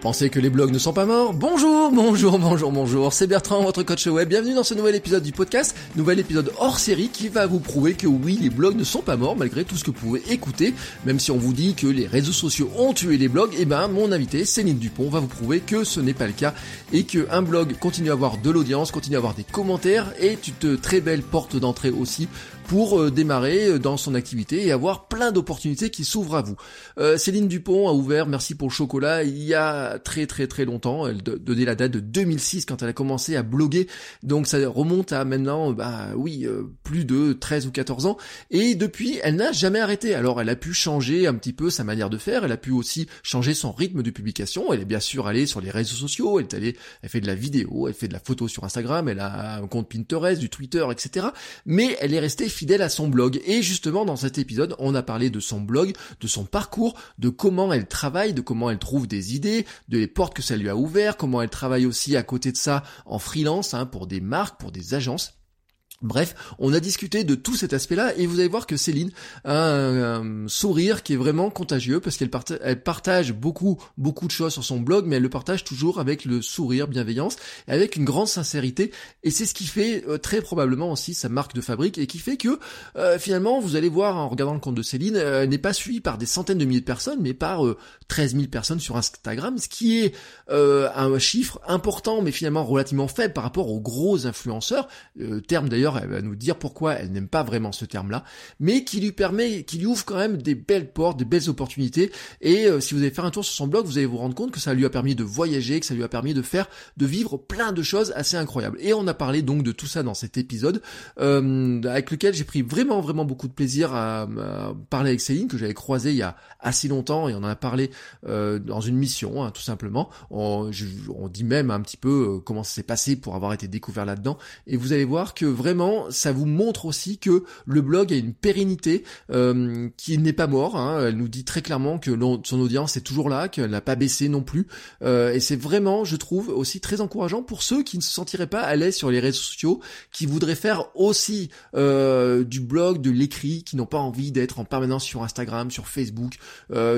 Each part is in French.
Pensez que les blogs ne sont pas morts Bonjour, bonjour, bonjour, bonjour, c'est Bertrand, votre coach web. Bienvenue dans ce nouvel épisode du podcast, nouvel épisode hors série qui va vous prouver que oui, les blogs ne sont pas morts malgré tout ce que vous pouvez écouter. Même si on vous dit que les réseaux sociaux ont tué les blogs, et eh ben mon invité Céline Dupont va vous prouver que ce n'est pas le cas et que un blog continue à avoir de l'audience, continue à avoir des commentaires et une très belle porte d'entrée aussi pour euh, démarrer euh, dans son activité et avoir plein d'opportunités qui s'ouvrent à vous. Euh, Céline Dupont a ouvert, merci pour le chocolat, il y a très très très longtemps, elle donnait la date de 2006 quand elle a commencé à bloguer, donc ça remonte à maintenant, bah oui, plus de 13 ou 14 ans, et depuis elle n'a jamais arrêté. Alors elle a pu changer un petit peu sa manière de faire, elle a pu aussi changer son rythme de publication, elle est bien sûr allée sur les réseaux sociaux, elle est allée, elle fait de la vidéo, elle fait de la photo sur Instagram, elle a un compte Pinterest, du Twitter, etc. Mais elle est restée fidèle à son blog. Et justement, dans cet épisode, on a parlé de son blog, de son parcours, de comment elle travaille, de comment elle trouve des idées, de les portes que ça lui a ouvert, comment elle travaille aussi à côté de ça en freelance, hein, pour des marques, pour des agences. Bref, on a discuté de tout cet aspect-là et vous allez voir que Céline a un, sourire qui est vraiment contagieux parce qu'elle partage beaucoup beaucoup de choses sur son blog, mais elle le partage toujours avec le sourire, bienveillance, et avec une grande sincérité. Et c'est ce qui fait euh, très probablement aussi sa marque de fabrique et qui fait que euh, finalement vous allez voir en regardant le compte de Céline, euh, elle n'est pas suivie par des centaines de milliers de personnes, mais par 13 000 personnes sur Instagram, ce qui est un chiffre important, mais finalement relativement faible par rapport aux gros influenceurs. terme d'ailleurs elle va nous dire pourquoi elle n'aime pas vraiment ce terme-là, mais qui lui permet, qui lui ouvre quand même des belles portes, des belles opportunités. Et euh, si vous allez faire un tour sur son blog, vous allez vous rendre compte que ça lui a permis de voyager, que ça lui a permis de faire, de vivre plein de choses assez incroyables. Et on a parlé donc de tout ça dans cet épisode, euh, avec lequel j'ai pris vraiment vraiment beaucoup de plaisir à, parler avec Céline que j'avais croisé il y a assez longtemps et on en a parlé euh, dans une mission, hein, tout simplement. On, on dit même un petit peu comment ça s'est passé pour avoir été découvert là-dedans. Et vous allez voir que vraiment ça vous montre aussi que le blog a une pérennité euh, qui n'est pas mort. Hein. Elle nous dit très clairement que son audience est toujours là, qu'elle n'a pas baissé non plus. Euh, et c'est vraiment, je trouve, aussi très encourageant pour ceux qui ne se sentiraient pas à l'aise sur les réseaux sociaux, qui voudraient faire aussi euh, du blog, de l'écrit, qui n'ont pas envie d'être en permanence sur Instagram, sur Facebook,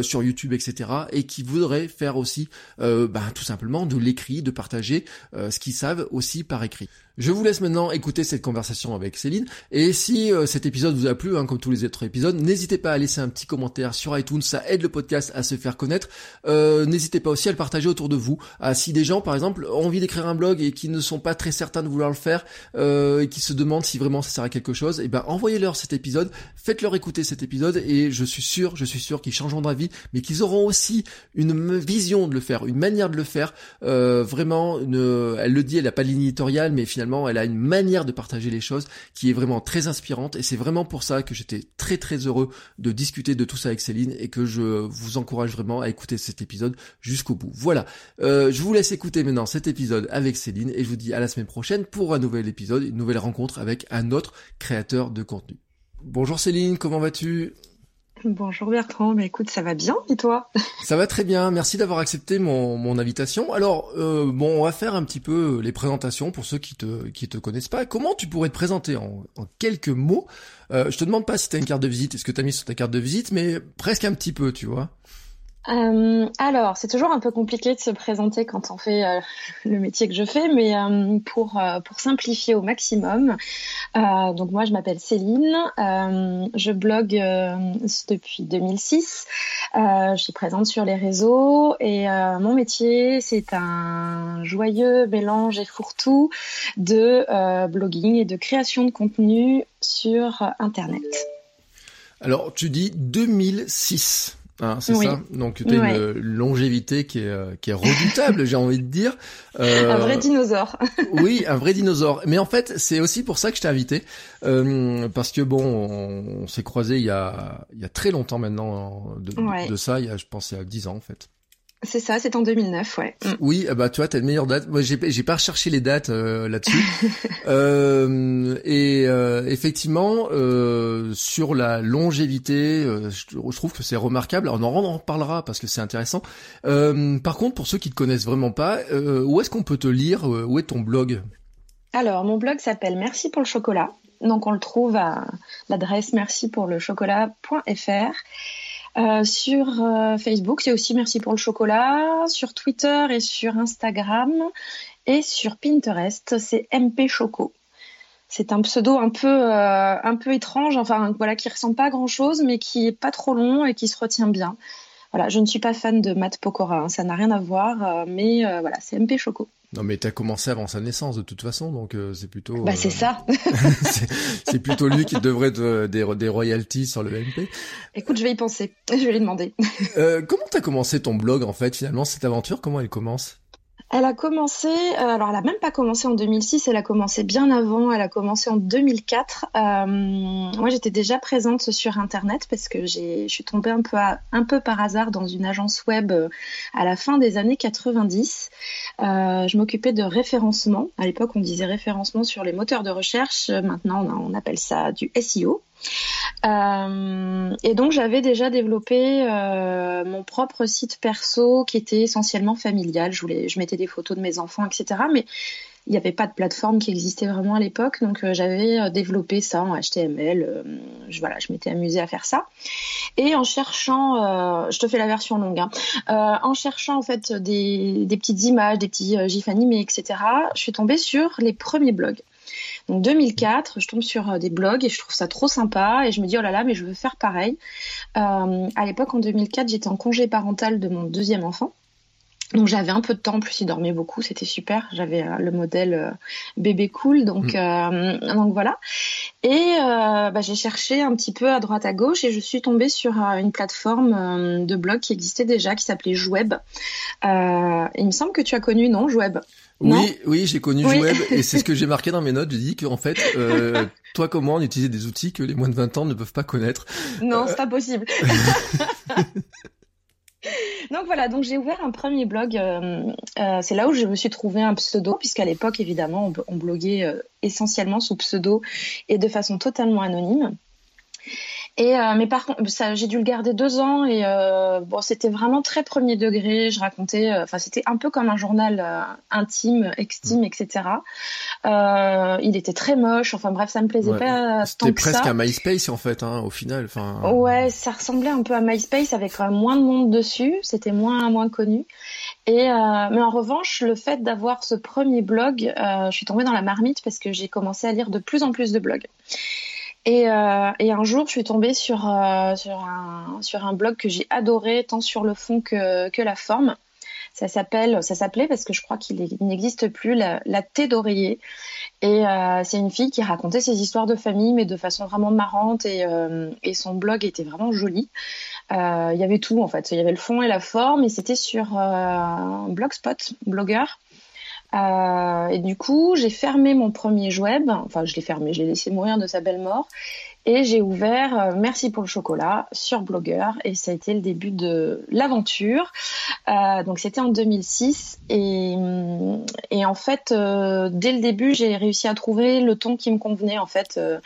sur YouTube, etc. Et qui voudraient faire aussi, bah, tout simplement, de l'écrit, de partager ce qu'ils savent aussi par écrit. Je vous laisse maintenant écouter cette conversation avec Céline. Et si euh, cet épisode vous a plu, hein, comme tous les autres épisodes, n'hésitez pas à laisser un petit commentaire sur iTunes, ça aide le podcast à se faire connaître. Euh, n'hésitez pas aussi à le partager autour de vous. Ah, si des gens, par exemple, ont envie d'écrire un blog et qui ne sont pas très certains de vouloir le faire, euh, et qui se demandent si vraiment ça sert à quelque chose, eh ben envoyez-leur cet épisode, faites-leur écouter cet épisode, et je suis sûr, je suis sûr qu'ils changeront d'avis, mais qu'ils auront aussi une vision de le faire, une manière de le faire. vraiment, une, elle le dit, elle n'a pas de ligne éditoriale, mais finalement elle a une manière de partager les choses qui est vraiment très inspirante et c'est vraiment pour ça que j'étais très très heureux de discuter de tout ça avec Céline et que je vous encourage vraiment à écouter cet épisode jusqu'au bout. Voilà, euh, je vous laisse écouter maintenant cet épisode avec Céline et je vous dis à la semaine prochaine pour un nouvel épisode, une nouvelle rencontre avec un autre créateur de contenu. Bonjour Céline, comment vas-tu? Bonjour Bertrand, mais écoute, ça va bien et toi? Ça va très bien, merci d'avoir accepté mon, invitation. Alors, euh, bon, on va faire un petit peu les présentations pour ceux qui te qui te connaissent pas. Comment tu pourrais te présenter en, en quelques mots? Euh, Je te demande pas si tu as une carte de visite, est-ce que tu as mis sur ta carte de visite, mais presque un petit peu, tu vois. Euh, alors, c'est toujours un peu compliqué de se présenter quand on fait euh, le métier que je fais, mais euh, pour, pour simplifier au maximum, donc moi je m'appelle Céline, je blogue depuis 2006, je suis présente sur les réseaux et mon métier c'est un joyeux mélange et fourre-tout de blogging et de création de contenu sur Internet. Alors, tu dis 2006. Hein, c'est ça. Donc tu as une longévité qui est qui est redoutable, j'ai envie de dire. Euh, un vrai dinosaure. oui, un vrai dinosaure. Mais en fait, c'est aussi pour ça que je t'ai invité, euh, parce que bon, on, s'est croisé il y a il y a très longtemps maintenant de, de ça. Il y a, je pense, il y a dix ans en fait. C'est ça, c'est en 2009, ouais. Mm. Oui, bah tu vois, t'as une meilleure date. Moi, j'ai j'ai pas recherché les dates euh, là-dessus. euh, et euh, effectivement, euh, sur la longévité, je, je, trouve que c'est remarquable. on en reparlera parce que c'est intéressant. par contre, pour ceux qui te connaissent vraiment pas, où est-ce qu'on peut te lire Où est ton blog? Alors, mon blog s'appelle Merci pour le chocolat. Donc, on le trouve à l'adresse merci pour le chocolat.fr. Euh, sur euh, Facebook, c'est aussi Merci pour le chocolat. Sur Twitter et sur Instagram. Et sur Pinterest, c'est MP Choco. C'est un pseudo un peu, euh, un peu étrange, enfin voilà, qui ressemble pas à grand chose, mais qui est pas trop long et qui se retient bien. Voilà, je ne suis pas fan de Matt Pokora, hein, ça n'a rien à voir, mais voilà, c'est MP Choco. Non mais t'as commencé avant sa naissance de toute façon, donc euh, c'est plutôt. Bah c'est euh, ça. c'est plutôt lui qui devrait de, des, des royalties sur le MP. Écoute, je vais y penser. Je vais lui demander. euh, comment t'as commencé ton blog en fait finalement cette aventure? Comment elle commence? Elle a commencé, euh, alors elle a même pas commencé en 2006, elle a commencé bien avant, elle a commencé en 2004. Euh, moi j'étais déjà présente sur internet parce que je suis tombée un peu, un peu par hasard dans une agence web euh, à la fin des années 90. Euh, je m'occupais de référencement. À l'époque on disait référencement sur les moteurs de recherche, maintenant on appelle ça du SEO. Euh, et donc j'avais déjà développé euh, mon propre site perso qui était essentiellement familial. Je mettais des photos de mes enfants, etc. Mais il n'y avait pas de plateforme qui existait vraiment à l'époque, donc euh, j'avais développé ça en HTML. je, voilà, je m'étais amusée à faire ça. Et en cherchant, je te fais la version longue, hein, en cherchant en fait des, petites images, des petits gifs animés, etc. Je suis tombée sur les premiers blogs. Donc 2004, je tombe sur euh, des blogs et je trouve ça trop sympa et je me dis oh là là mais je veux faire pareil. Euh, à l'époque en 2004, j'étais en congé parental de mon deuxième enfant. Donc j'avais un peu de temps, en plus il dormait beaucoup, c'était super. J'avais euh, le modèle bébé cool, donc mm. donc voilà. Et bah, j'ai cherché un petit peu à droite à gauche et je suis tombée sur une plateforme de blog qui existait déjà, qui s'appelait Joueb. il me semble que tu as connu, non, Joueb? Oui, oui, j'ai connu oui. et c'est ce que j'ai marqué dans mes notes. J'ai dit qu'en fait, euh, toi comme moi, on utilisait des outils que les moins de 20 ans ne peuvent pas connaître. Non, c'est pas possible. donc voilà, donc j'ai ouvert un premier blog. Euh, euh, c'est là où je me suis trouvé un pseudo, puisqu'à l'époque, évidemment, on, on bloguait euh, essentiellement sous pseudo et de façon totalement anonyme. Et euh, mais par contre, ça, j'ai dû le garder deux ans et euh, bon, c'était vraiment très premier degré. Je racontais, euh, enfin, c'était un peu comme un journal intime, extime, etc. Euh, il était très moche. Enfin bref, ça me plaisait pas tant que ça. C'était presque un MySpace en fait, hein, au final. Enfin. Ouais, ça ressemblait un peu à MySpace avec quand même moins de monde dessus. C'était moins moins connu. Et mais en revanche, le fait d'avoir ce premier blog, je suis tombée dans la marmite parce que j'ai commencé à lire de plus en plus de blogs. Et, euh, et, un jour, je suis tombée sur, euh, sur, un, sur un blog que j'ai adoré, tant sur le fond que, que la forme. Ça s'appelait parce que je crois qu'il n'existe plus, la, la d'oreiller. Et euh, c'est une fille qui racontait ses histoires de famille, mais de façon vraiment marrante. Et, et son blog était vraiment joli. Il y avait tout en fait. Il y avait le fond et la forme. Et c'était sur Blogspot, blogueur. Euh, et du coup, j'ai fermé mon premier web. Enfin, je l'ai fermé, je l'ai laissé mourir de sa belle mort. Et j'ai ouvert euh, Merci pour le chocolat sur Blogger. Et ça a été le début de l'aventure. Euh, donc, c'était en 2006. Et, et en fait, euh, dès le début, j'ai réussi à trouver le ton qui me convenait, en fait. Euh,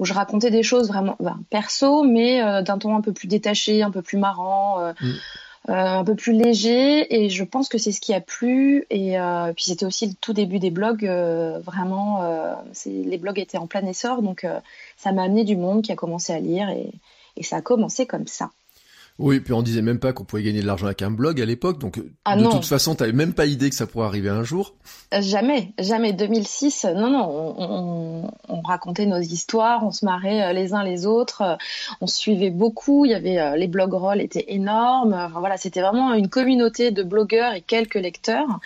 où je racontais des choses vraiment ben, perso, mais d'un ton un peu plus détaché, un peu plus marrant. Mm. Euh, un peu plus léger et je pense que c'est ce qui a plu et euh, puis c'était aussi le tout début des blogs euh, vraiment les blogs étaient en plein essor donc ça m'a amené du monde qui a commencé à lire et, et ça a commencé comme ça. Oui, puis on disait même pas qu'on pouvait gagner de l'argent avec un blog à l'époque, donc ah de toute façon, t'avais même pas idée que ça pourrait arriver un jour. Jamais, jamais. 2006, non, non, on, on, on, racontait nos histoires, on se marrait euh, les uns les autres, euh, on suivait beaucoup. Il y avait euh, les rolls étaient énormes. Enfin, voilà, c'était vraiment une communauté de blogueurs et quelques lecteurs,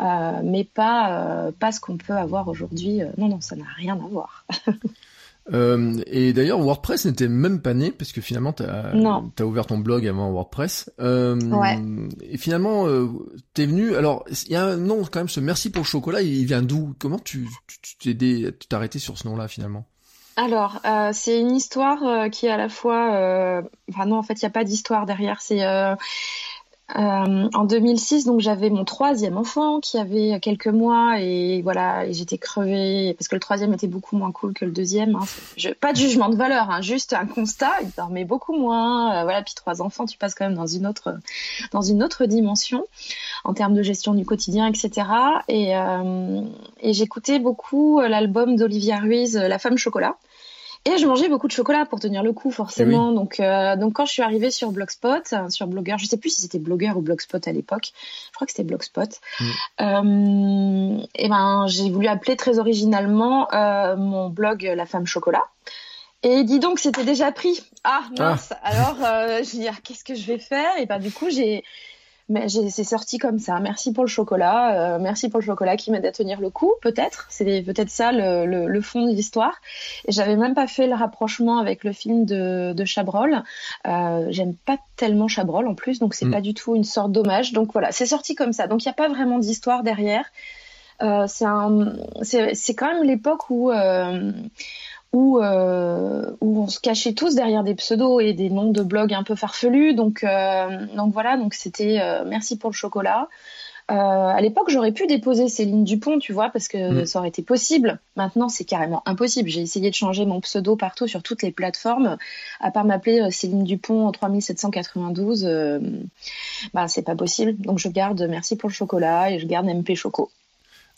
euh, mais pas pas ce qu'on peut avoir aujourd'hui. Non, non, ça n'a rien à voir. Euh, et d'ailleurs, WordPress n'était même pas né parce que finalement, t'as as ouvert ton blog avant WordPress. Euh, ouais. Et finalement, euh, t'es venu. Alors, il y a un nom quand même. Ce merci pour le chocolat. Il vient d'où? Comment tu t'es tu, t'es arrêté sur ce nom-là finalement? Alors, euh, c'est une histoire euh, qui est à la fois... Euh, enfin non, en fait, il n'y a pas d'histoire derrière. C'est euh, en 2006, donc j'avais mon troisième enfant qui avait quelques mois et voilà, j'étais crevée parce que le troisième était beaucoup moins cool que le deuxième. Hein. Je, pas de jugement de valeur, hein, juste un constat. Il dormait beaucoup moins. Euh, voilà, puis trois enfants, tu passes quand même dans une autre dans une autre dimension en termes de gestion du quotidien, etc. Et, euh, et j'écoutais beaucoup l'album d'Olivia Ruiz, La femme chocolat. Et je mangeais beaucoup de chocolat pour tenir le coup, forcément. Eh donc, euh, donc quand je suis arrivée sur Blogspot, euh, sur Blogger, je sais plus si c'était Blogger ou Blogspot à l'époque. Je crois que c'était Blogspot. Mm. Euh, et ben, j'ai voulu appeler très originalement euh, mon blog La Femme Chocolat. Et dis donc, c'était déjà pris. Ah mince. Ah. Alors, je dis ah, qu'est-ce que je vais faire? Et ben du coup, j'ai mais c'est sorti comme ça. Merci pour le chocolat. Euh, merci pour le chocolat qui m'aide à tenir le coup, peut-être. C'est peut-être ça le, le, le, fond de l'histoire. Et j'avais même pas fait le rapprochement avec le film de, de Chabrol. Euh, J'aime pas tellement Chabrol en plus, donc c'est mm. pas du tout une sorte d'hommage. Donc voilà, c'est sorti comme ça. Donc il n'y a pas vraiment d'histoire derrière. Euh, c'est quand même l'époque où euh, où, euh, où on se cachait tous derrière des pseudos et des noms de blogs un peu farfelus. Donc, euh, donc voilà, donc c'était euh, merci pour le chocolat. à l'époque, j'aurais pu déposer Céline Dupont, tu vois, parce que mm. ça aurait été possible. Maintenant, c'est carrément impossible. J'ai essayé de changer mon pseudo partout sur toutes les plateformes, à part m'appeler Céline Dupont 3792. bah, c'est pas possible. Donc, je garde merci pour le chocolat et je garde MP Choco.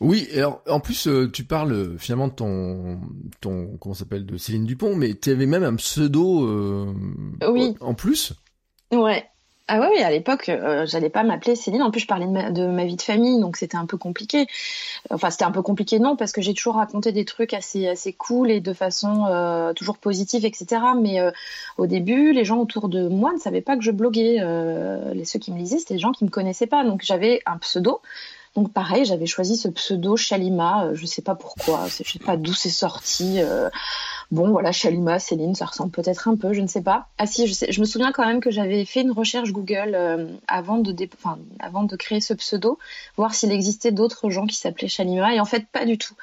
Oui, alors en plus euh, tu parles euh, finalement de ton ton comment s'appelle de Céline Dupont, mais tu avais même un pseudo euh, oui. en plus. Ouais. Ah ouais, oui, à l'époque, j'allais pas m'appeler Céline. En plus, je parlais de ma, de ma vie de famille, donc c'était un peu compliqué. Enfin, c'était un peu compliqué, non, parce que j'ai toujours raconté des trucs assez assez cool et de façon toujours positive, etc. Mais au début, les gens autour de moi ne savaient pas que je bloguais. les ceux qui me lisaient, c'était des gens qui me connaissaient pas. Donc j'avais un pseudo donc pareil, j'avais choisi ce pseudo Chalima, euh, je sais pas pourquoi, je sais pas d'où c'est sorti. Euh, bon voilà, Chalima, Céline, ça ressemble peut-être un peu, je ne sais pas. Ah si, je, me souviens quand même que j'avais fait une recherche Google euh, avant de avant de créer ce pseudo, voir s'il existait d'autres gens qui s'appelaient Chalima et en fait pas du tout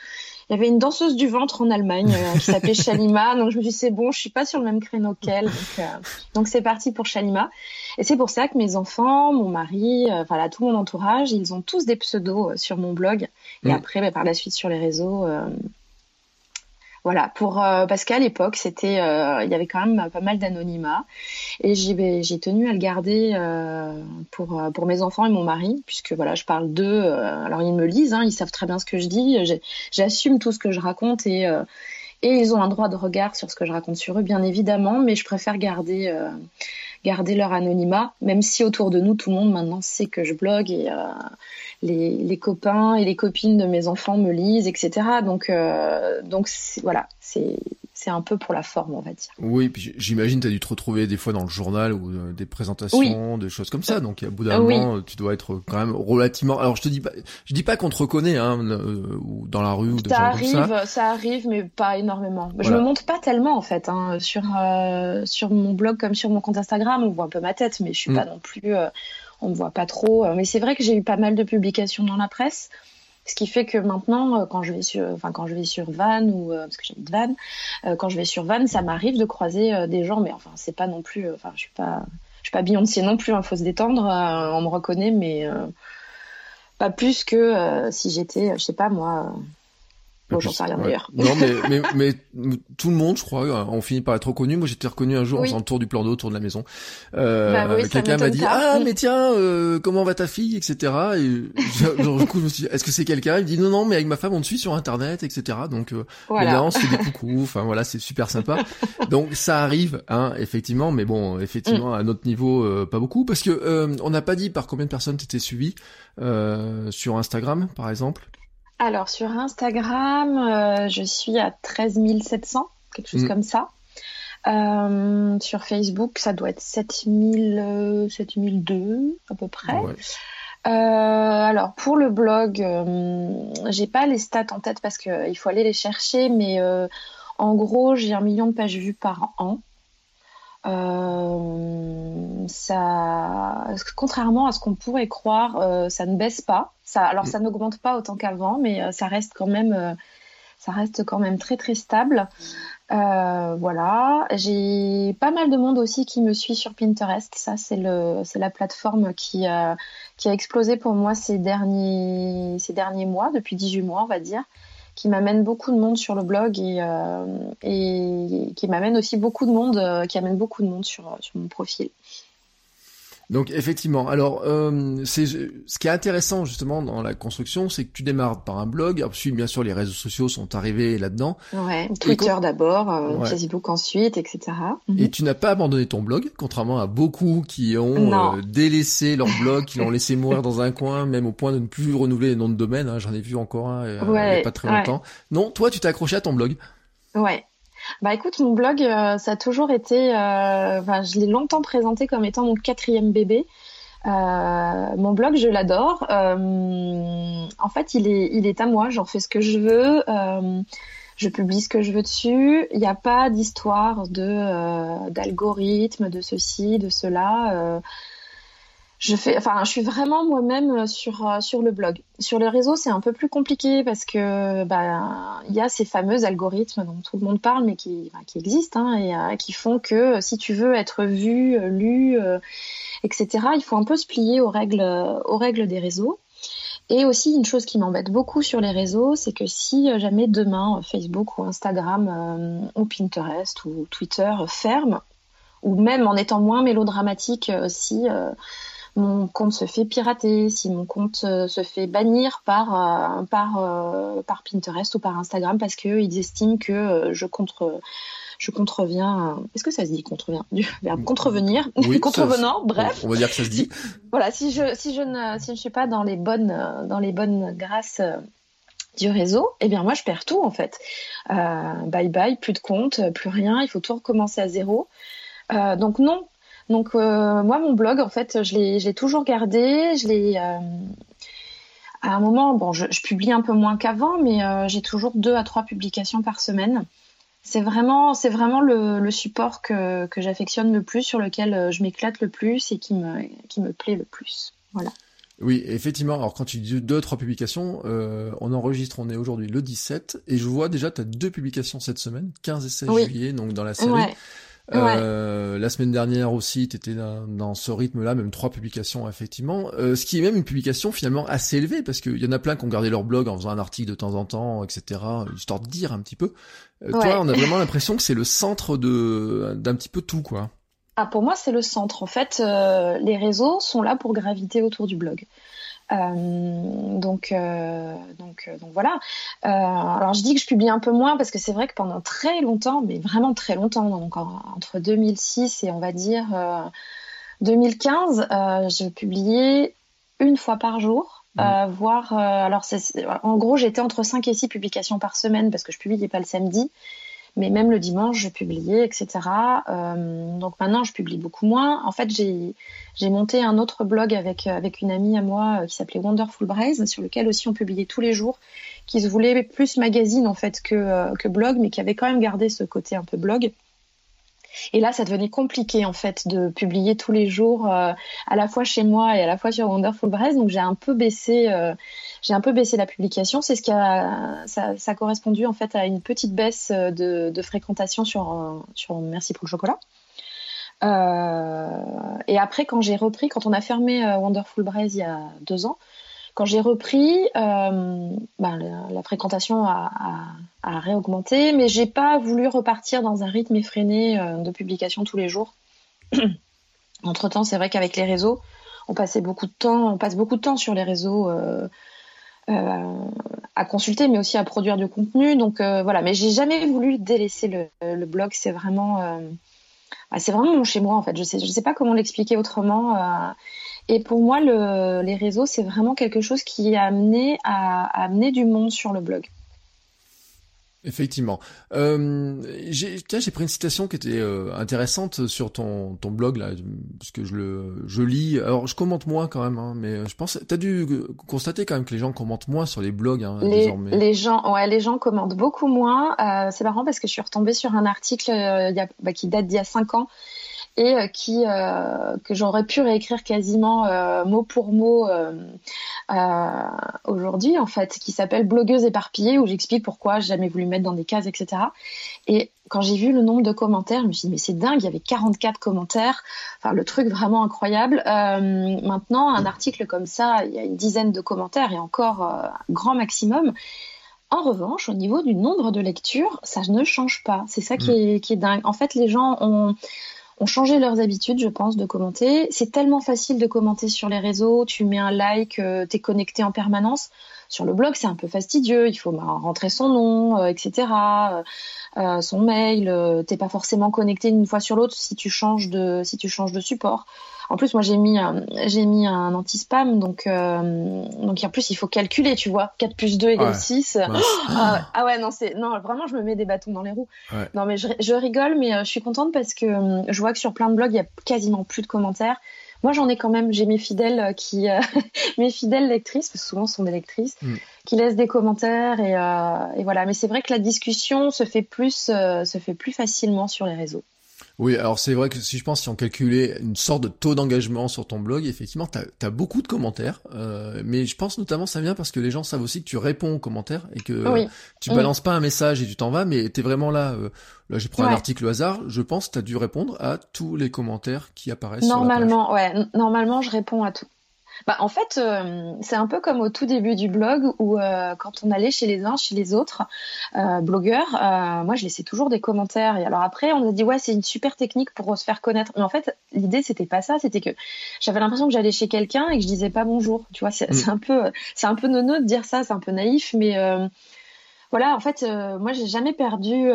il y avait une danseuse du ventre en Allemagne euh, qui s'appelait Shalima. Donc je me suis dit c'est bon, je suis pas sur le même créneau qu'elle. Donc euh, donc c'est parti pour Shalima. Et c'est pour ça que mes enfants, mon mari, euh, enfin là tout mon entourage, ils ont tous des pseudos sur mon blog. Et mm. après, bah, par la suite sur les réseaux, voilà, pour euh, parce qu'à l'époque, c'était, euh, il y avait quand même pas mal d'anonymat, et j'ai j'ai tenu à le garder euh, pour pour mes enfants et mon mari, puisque voilà, je parle d'eux. alors ils me lisent, hein, ils savent très bien ce que je dis, j'assume tout ce que je raconte et et ils ont un droit de regard sur ce que je raconte sur eux, bien évidemment, mais je préfère garder garder leur anonymat, même si autour de nous, tout le monde maintenant sait que je blogue et les, les, copains et les copines de mes enfants me lisent, etc. Donc, euh, donc voilà, c'est c'est un peu pour la forme, on va dire. Oui, puis j'imagine tu as dû te retrouver des fois dans le journal ou euh, des présentations, des choses comme ça. Donc à bout d'un moment, tu dois être quand même relativement. Alors je te dis pas, je dis pas qu'on te reconnaît, hein, euh, ou dans la rue ou des ça arrive, ça. ça. arrive, mais pas énormément. Je me montre pas tellement en fait hein, sur sur mon blog comme sur mon compte Instagram. On voit un peu ma tête, mais je suis mm. pas non plus on me voit pas trop. Euh, mais c'est vrai que j'ai eu pas mal de publications dans la presse. Ce qui fait que maintenant, euh, quand je vais sur, enfin quand je vais sur Van ou euh, parce que j'habite Van, quand je vais sur Van, ça m'arrive de croiser des gens, mais enfin c'est pas non plus, enfin je suis pas, je suis pas Beyoncé non plus, il hein, faut se détendre, on me reconnaît, mais pas plus que si j'étais, je sais pas moi, Bon, j'en sais rien d'ailleurs. Non, mais, mais, mais, tout le monde, je crois, on finit par être reconnu. Moi, j'étais reconnu un jour en faisant le tour du plan d'eau autour de la maison. Euh, bah Quelqu'un m'a dit ah mais tiens euh, comment va ta fille etc. Et genre, du coup je me suis dit est-ce que c'est quelqu'un? Il me dit non non mais avec ma femme on te suit sur internet etc. Donc euh, voilà. on se fait des coucous. Enfin voilà c'est super sympa. Donc ça arrive hein effectivement mais bon effectivement mm. à notre niveau euh, pas beaucoup parce que euh, on n'a pas dit par combien de personnes t'étais suivi euh, sur Instagram par exemple? Alors sur Instagram, euh, je suis à 13 700, quelque chose mm. comme ça. Euh, sur Facebook, ça doit être 7000, 7002 à peu près. Euh, alors pour le blog, j'ai pas les stats en tête parce qu'il faut aller les chercher, mais En gros, j'ai un million de pages vues par an. Euh, ça, contrairement à ce qu'on pourrait croire, euh, ça ne baisse pas. Ça, alors ça n'augmente pas autant qu'avant, mais euh, ça reste quand même, ça reste quand même très très stable. voilà, j'ai pas mal de monde aussi qui me suit sur Pinterest. Ça, c'est le, c'est la plateforme qui qui a explosé pour moi ces derniers ces derniers mois, depuis 18 mois, on va dire qui m'amène beaucoup de monde sur le blog et, euh, qui m'amène aussi beaucoup de monde, euh, qui amène beaucoup de monde sur, sur mon profil. Donc effectivement, alors euh, c'est ce qui est intéressant justement dans la construction, c'est que tu démarres par un blog. Ensuite, bien sûr, les réseaux sociaux sont arrivés là-dedans. Ouais, Twitter d'abord, euh, Facebook ensuite, etc. Mhm. Et tu n'as pas abandonné ton blog, contrairement à beaucoup qui ont euh, délaissé leur blog, qui l'ont laissé mourir dans un coin, même au point de ne plus renouveler les noms de domaine. Hein. J'en ai vu encore un il n'y a pas très longtemps. Non, toi, tu t'es accroché à ton blog. Ouais, bah écoute, mon blog, euh, ça a toujours été, euh, je l'ai longtemps présenté comme étant mon quatrième bébé. Euh, mon blog, je l'adore. en fait, il est, il est à moi. J'en fais ce que je veux. je publie ce que je veux dessus. Il n'y a pas d'histoire de d'algorithme, de ceci, de cela je fais, enfin, je suis vraiment moi-même euh, sur euh, sur le blog. Sur les réseaux, c'est un peu plus compliqué parce que bah il y a ces fameux algorithmes dont tout le monde parle, mais qui qui existent hein, et euh, qui font que si tu veux être vu, lu, etc., il faut un peu se plier aux règles aux règles des réseaux. Et aussi une chose qui m'embête beaucoup sur les réseaux, c'est que si jamais demain Facebook ou Instagram ou Pinterest ou Twitter ferment, ou même en étant moins mélodramatique, si mon compte se fait pirater, si mon compte euh, se fait bannir par euh, par euh, par Pinterest ou par Instagram parce qu'ils estiment que je contre je contreviens. Est-ce que ça se dit contrevient du verbe contrevenir, oui, contrevenant, bref. On va dire que ça se dit. voilà, si je si je ne si je suis pas dans les bonnes dans les bonnes grâces du réseau, eh bien moi je perds tout en fait. bye bye, plus de compte, plus rien, il faut tout recommencer à zéro. donc non, donc euh, moi, mon blog, en fait, je l'ai toujours gardé. Je l'ai euh, à un moment, bon, je, publie un peu moins qu'avant, mais euh, j'ai toujours deux à trois publications par semaine. C'est vraiment, c'est vraiment le, support que, que j'affectionne le plus, sur lequel je m'éclate le plus et qui me, qui me plaît le plus. Voilà. Oui, effectivement. Alors quand tu dis deux, trois publications, on enregistre, on est aujourd'hui le 17, et je vois déjà tu as deux publications cette semaine, 15 et 16 juillet, donc dans la série. Ouais. Euh, la semaine dernière aussi, tu étais dans, ce rythme-là, même trois publications effectivement. Euh, ce qui est même une publication finalement assez élevée, parce qu'il y en a plein qui ont gardé leur blog en faisant un article de temps en temps, etc., histoire de dire un petit peu. Euh, toi, on a vraiment l'impression que c'est le centre de d'un petit peu tout, quoi. Ah, pour moi, c'est le centre. En fait, les réseaux sont là pour graviter autour du blog. Euh, donc, euh, donc, euh, donc voilà. alors je dis que je publie un peu moins parce que c'est vrai que pendant très longtemps, mais vraiment très longtemps, donc entre 2006 et on va dire 2015, je publiais une fois par jour. Mmh. voire alors en gros j'étais entre 5 et 6 publications par semaine parce que je publiais pas le samedi mais même le dimanche, je publiais, etc. Euh, donc maintenant, je publie beaucoup moins. En fait, j'ai monté un autre blog avec avec une amie à moi euh, qui s'appelait Wonderful Braise, sur lequel aussi on publiait tous les jours, qui se voulait plus magazine en fait que euh, que blog, mais qui avait quand même gardé ce côté un peu blog. Et là, ça devenait compliqué en fait de publier tous les jours, à la fois chez moi et à la fois sur Wonderful. Donc j'ai un peu baissé j'ai un peu baissé la publication. C'est ce qui a ça, a correspondu en fait à une petite baisse de, de fréquentation sur sur Merci pour le chocolat. Euh, et après, quand j'ai repris, quand on a fermé euh, Wonderful Braise il y a deux ans, quand j'ai repris, euh, ben, la, fréquentation a, réaugmenté, mais j'ai pas voulu repartir dans un rythme effréné euh, de publication tous les jours. Entre temps, c'est vrai qu'avec les réseaux, on beaucoup de temps, on passe beaucoup de temps sur les réseaux. Euh, à consulter, mais aussi à produire du contenu. Donc voilà, mais j'ai jamais voulu délaisser le, le blog. C'est vraiment, c'est vraiment mon chez moi en fait. Je sais, sais pas comment l'expliquer autrement. et pour moi, le, les réseaux, c'est vraiment quelque chose qui a amené à amener du monde sur le blog. Effectivement. Euh, j'ai, j'ai pris une citation qui était euh, intéressante sur ton, ton blog là, parce que je le, je lis. Alors je commente moins quand même, hein, mais je pense, t'as dû constater quand même que les gens commentent moins sur les blogs hein, les, désormais. Les gens, ouais, les gens commentent beaucoup moins. Euh, c'est marrant parce que je suis retombée sur un article euh, y a, bah, qui date d'il y a cinq ans et euh, qui euh, que j'aurais pu réécrire quasiment euh, mot pour mot aujourd'hui en fait, qui s'appelle Blogueuse éparpillée où j'explique pourquoi j'ai jamais voulu mettre dans des cases, etc. Et quand j'ai vu le nombre de commentaires, je me suis dit mais c'est dingue, il y avait 44 commentaires, enfin le truc vraiment incroyable. maintenant, un article comme ça, il y a une dizaine de commentaires et encore grand maximum. En revanche, au niveau du nombre de lectures, ça ne change pas. C'est ça qui, mm. est, qui est dingue. En fait, les gens ont, ont changé leurs habitudes, je pense, de commenter. C'est tellement facile de commenter sur les réseaux. Tu mets un like, euh, t'es connecté en permanence. Sur le blog, c'est un peu fastidieux. Il faut bah, rentrer son nom, euh, etc. Euh, son mail. t'es pas forcément connecté une fois sur l'autre si tu changes de si tu changes de support. En plus, moi, j'ai mis, j'ai mis un anti-spam, donc, euh, donc en plus, il faut calculer, tu vois. 4 plus 2 égale 6. Ah, ah, ouais, non, c'est, non, vraiment, je me mets des bâtons dans les roues. Non, mais je, je, rigole, mais euh, je suis contente parce que euh, je vois que sur plein de blogs, il y a quasiment plus de commentaires. Moi, j'en ai quand même, j'ai mes fidèles euh, qui, mes fidèles lectrices, parce que souvent ce sont des lectrices, mm. qui laissent des commentaires et, et voilà. Mais c'est vrai que la discussion se fait plus, se fait plus facilement sur les réseaux. Oui, alors c'est vrai que si je pense si on calculait une sorte de taux d'engagement sur ton blog, effectivement, tu as, beaucoup de commentaires, euh, mais je pense notamment ça vient parce que les gens savent aussi que tu réponds aux commentaires et que tu balances pas un message et tu t'en vas, mais tu es vraiment là. Euh, là, j'ai pris un article au hasard, je pense que tu as dû répondre à tous les commentaires qui apparaissent. Normalement, ouais, normalement je réponds à tout. Bah, en fait, euh, c'est un peu comme au tout début du blog où euh, quand on allait chez les uns, chez les autres euh, blogueurs, moi je laissais toujours des commentaires. Et alors après, on a dit ouais, c'est une super technique pour se faire connaître. Mais en fait, l'idée c'était pas ça, c'était que j'avais l'impression que j'allais chez quelqu'un et que je disais pas bonjour. Tu vois, c'est mm. un peu, c'est un peu nono de dire ça, c'est un peu naïf, mais voilà, en fait, moi j'ai jamais perdu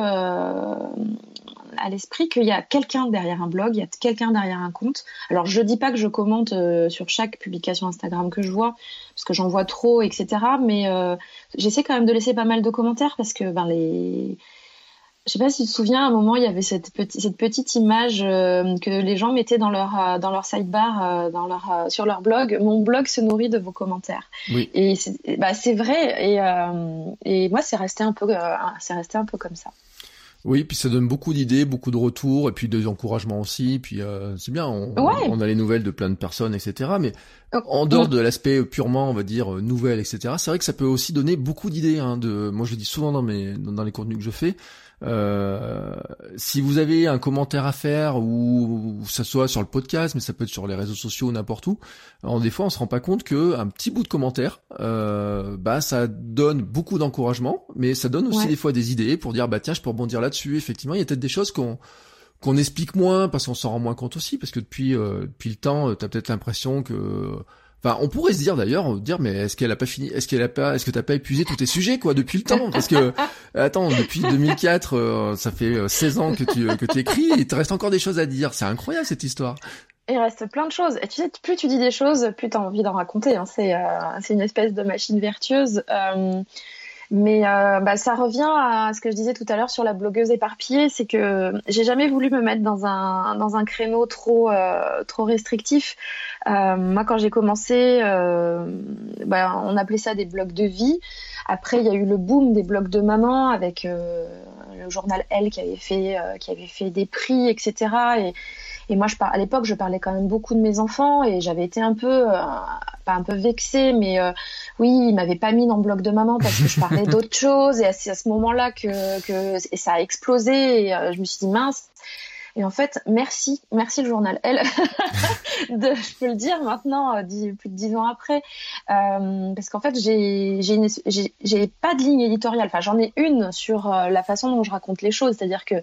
à l'esprit qu'il y a quelqu'un derrière un blog, il y a quelqu'un derrière un compte. Alors je dis pas que je commente euh, sur chaque publication Instagram que je vois, parce que j'en vois trop, etc. Mais euh, j'essaie quand même de laisser pas mal de commentaires parce que ben les je sais pas si tu te souviens, à un moment, il y avait cette, petite, cette petite image euh, que les gens mettaient dans leur, dans leur sidebar, dans leur, sur leur blog. Mon blog se nourrit de vos commentaires. Oui. Et c'est bah, vrai. Et, et moi, c'est resté un peu, resté un peu comme ça. Oui, puis ça donne beaucoup d'idées, beaucoup de retours, et puis des encouragements aussi. Puis euh, c'est bien, on, on, a les nouvelles de plein de personnes, etc. Mais oh, en dehors de l'aspect purement, on va dire, euh, nouvelles, etc. C'est vrai que ça peut aussi donner beaucoup d'idées. Hein, de, moi, je le dis souvent dans mes dans les contenus que je fais. Euh, si vous avez un commentaire à faire ou, ça soit sur le podcast, mais ça peut être sur les réseaux sociaux n'importe où, en des fois on se rend pas compte que un petit bout de commentaire, euh, bah ça donne beaucoup d'encouragement, mais ça donne aussi des fois des idées pour dire bah tiens je peux rebondir là-dessus. Effectivement, il y a peut-être des choses qu'on qu'on explique moins parce qu'on s'en rend moins compte aussi parce que depuis euh, depuis le temps, tu as peut-être l'impression que Enfin, on pourrait se dire d'ailleurs, dire mais est-ce qu'elle a pas fini, est-ce qu'elle a pas, est-ce que t'as pas épuisé tous tes sujets quoi depuis le temps? Parce que attends, depuis 2004, euh, ça fait 16 euh, ans que tu que écris, il te reste encore des choses à dire. C'est incroyable cette histoire. Il reste plein de choses. Et tu sais, plus tu dis des choses, plus tu as envie d'en raconter. Hein. C'est euh, c'est une espèce de machine vertueuse. Mais euh, bah, ça revient à ce que je disais tout à l'heure sur la blogueuse éparpillée, c'est que j'ai jamais voulu me mettre dans un dans un créneau trop euh, trop restrictif. Euh, moi, quand j'ai commencé, euh, bah, on appelait ça des blogs de vie. Après, il y a eu le boom des blogs de maman avec euh, le journal Elle qui avait fait qui avait fait des prix, etc. Et et moi, je à l'époque, je parlais quand même beaucoup de mes enfants et j'avais été un peu, euh, pas un peu vexée, mais euh, oui, ils m'avaient pas mis dans le bloc de maman parce que je parlais d'autres choses. Et c'est à ce moment-là que, que et ça a explosé. Et euh, je me suis dit mince. Et en fait, merci, merci le journal Elle, de, je peux le dire maintenant, plus de dix ans après, euh, parce qu'en fait, j'ai, pas de ligne éditoriale. Enfin, j'en ai une sur la façon dont je raconte les choses, c'est-à-dire que